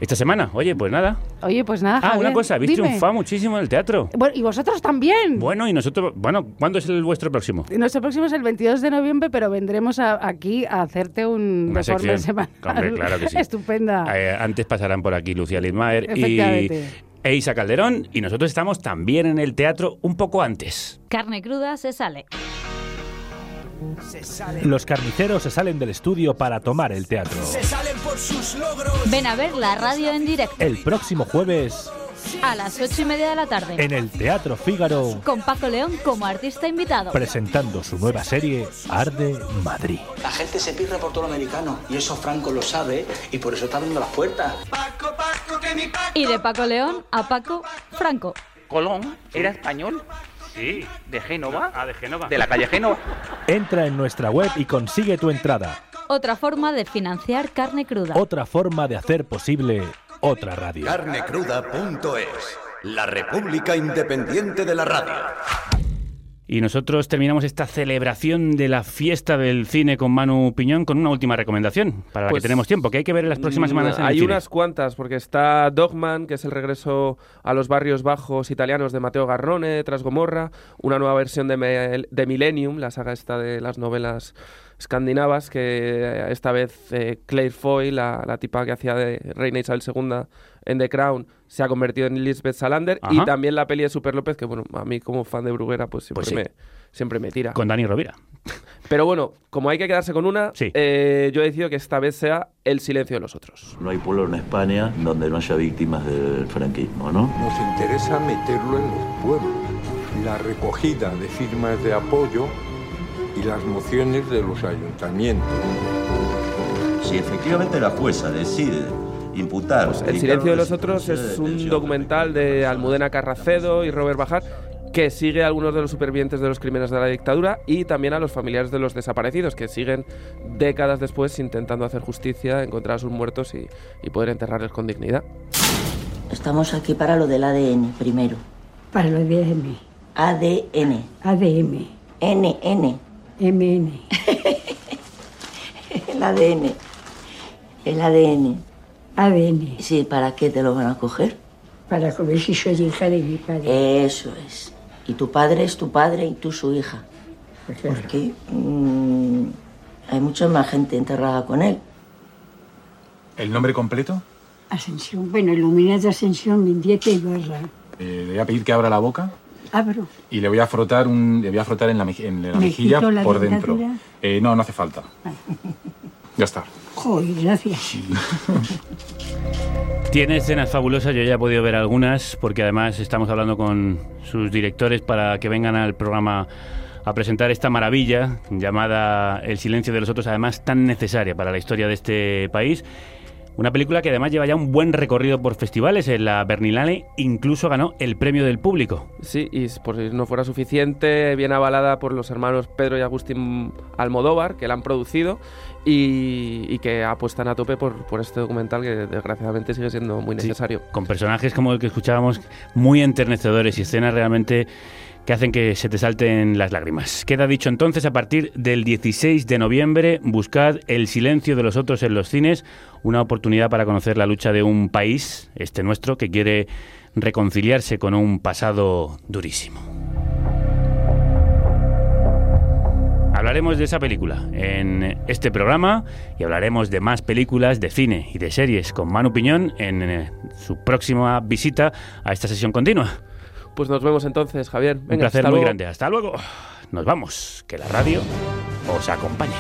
esta semana. Oye, pues nada. Oye, pues nada, Ah, una cosa, habéis dime. triunfado muchísimo en el teatro. Bueno, y vosotros también. Bueno, y nosotros, bueno, ¿cuándo es el vuestro próximo? Nuestro próximo es el 22 de noviembre, pero vendremos a- aquí a hacerte un Una sección. semanal. Hombre, claro que sí. Estupenda. Eh, antes pasarán por aquí Lucía Lidmaer y e Isa Calderón y nosotros estamos también en el teatro un poco antes. Carne cruda se sale. Los carniceros se salen del estudio para tomar el teatro. salen por sus logros. Ven a ver la radio en directo El próximo jueves a las ocho y media de la tarde. en el Teatro Fígaro Con Paco León como artista invitado. presentando su nueva serie Arde Madrid. La gente se pirra por todo lo americano y eso Franco lo sabe y por eso está abriendo las puertas. Y de Paco León a Paco Franco. Colón era español. Sí. ¿De Génova? Ah, de Génova. De la calle Génova. Entra en nuestra web y consigue tu entrada. Otra forma de financiar carne cruda. Otra forma de hacer posible otra radio. Carnecruda.es, la República Independiente de la Radio. Y nosotros terminamos esta celebración de la fiesta del cine con Manu Piñón con una última recomendación para la Pues, que tenemos tiempo, que hay que ver en las próximas Mm, semanas en el Hay cine. unas cuantas, porque está Dogman, que es el regreso a los barrios bajos italianos de Matteo Garrone, tras Gomorra, una nueva versión de, de Millennium, la saga esta de las novelas escandinavas, que esta vez eh, Claire Foy, la, la tipa que hacía de Reina Isabel II en The Crown, se ha convertido en Elizabeth Salander, y Ajá. también la peli de Super López, que bueno, a mí como fan de Bruguera, pues siempre, Pues sí. me, siempre me tira. Con Dani Rovira. Pero bueno, como hay que quedarse con una, eh, yo he decidido que esta vez sea El silencio de los otros. No hay pueblo en España donde no haya víctimas del franquismo, ¿no? Nos interesa meterlo en los pueblos. La recogida de firmas de apoyo y las mociones de los ayuntamientos. Si efectivamente la jueza decide imputar... Pues El silencio de los otros es un documental de Almudena Carracedo y Robert Bajar que sigue a algunos de los supervivientes de los crímenes de la dictadura y también a los familiares de los desaparecidos que siguen décadas después intentando hacer justicia, encontrar a sus muertos y, y poder enterrarles con dignidad. Estamos aquí para lo del ADN primero. Para lo de M. ADN. ADM. NN. MN. El ADN. El ADN. ADN. Sí, ¿para qué te lo van a coger? Para ver si soy hija de mi padre. Eso es. Y tu padre es tu padre y tú su hija. Porque mm, hay mucha más gente enterrada con él. ¿El nombre completo? Ascensión, bueno, iluminada Ascensión Mendieta Ibarra. Eh, le voy a pedir que abra la boca Abro. y le voy a frotar un, le voy a frotar en la, en la ¿Me mejilla por dentro. Eh, no, no hace falta. Ya está. Joder, gracias. Tiene escenas fabulosas, yo ya he podido ver algunas, porque además estamos hablando con sus directores para que vengan al programa a presentar esta maravilla llamada El silencio de los otros, además tan necesaria para la historia de este país. Una película que además lleva ya un buen recorrido por festivales. En la Berlinale incluso ganó el premio del público. Sí, y por si no fuera suficiente, viene avalada por los hermanos Pedro y Agustín Almodóvar, que la han producido y, y que apuestan a tope por, por este documental que desgraciadamente sigue siendo muy necesario. Con personajes como el que escuchábamos, muy enternecedores y escenas realmente que hacen que se te salten las lágrimas. Queda dicho entonces, a partir del 16 de noviembre, buscad El silencio de los otros en los cines, una oportunidad para conocer la lucha de un país, este nuestro, que quiere reconciliarse con un pasado durísimo. Hablaremos de esa película en este programa y hablaremos de más películas de cine y de series con Manu Piñón en eh, su próxima visita a esta sesión continua. Pues nos vemos entonces, Javier. Un Venga, placer hasta muy luego. grande. Hasta luego. Nos vamos. Que la radio os acompañe.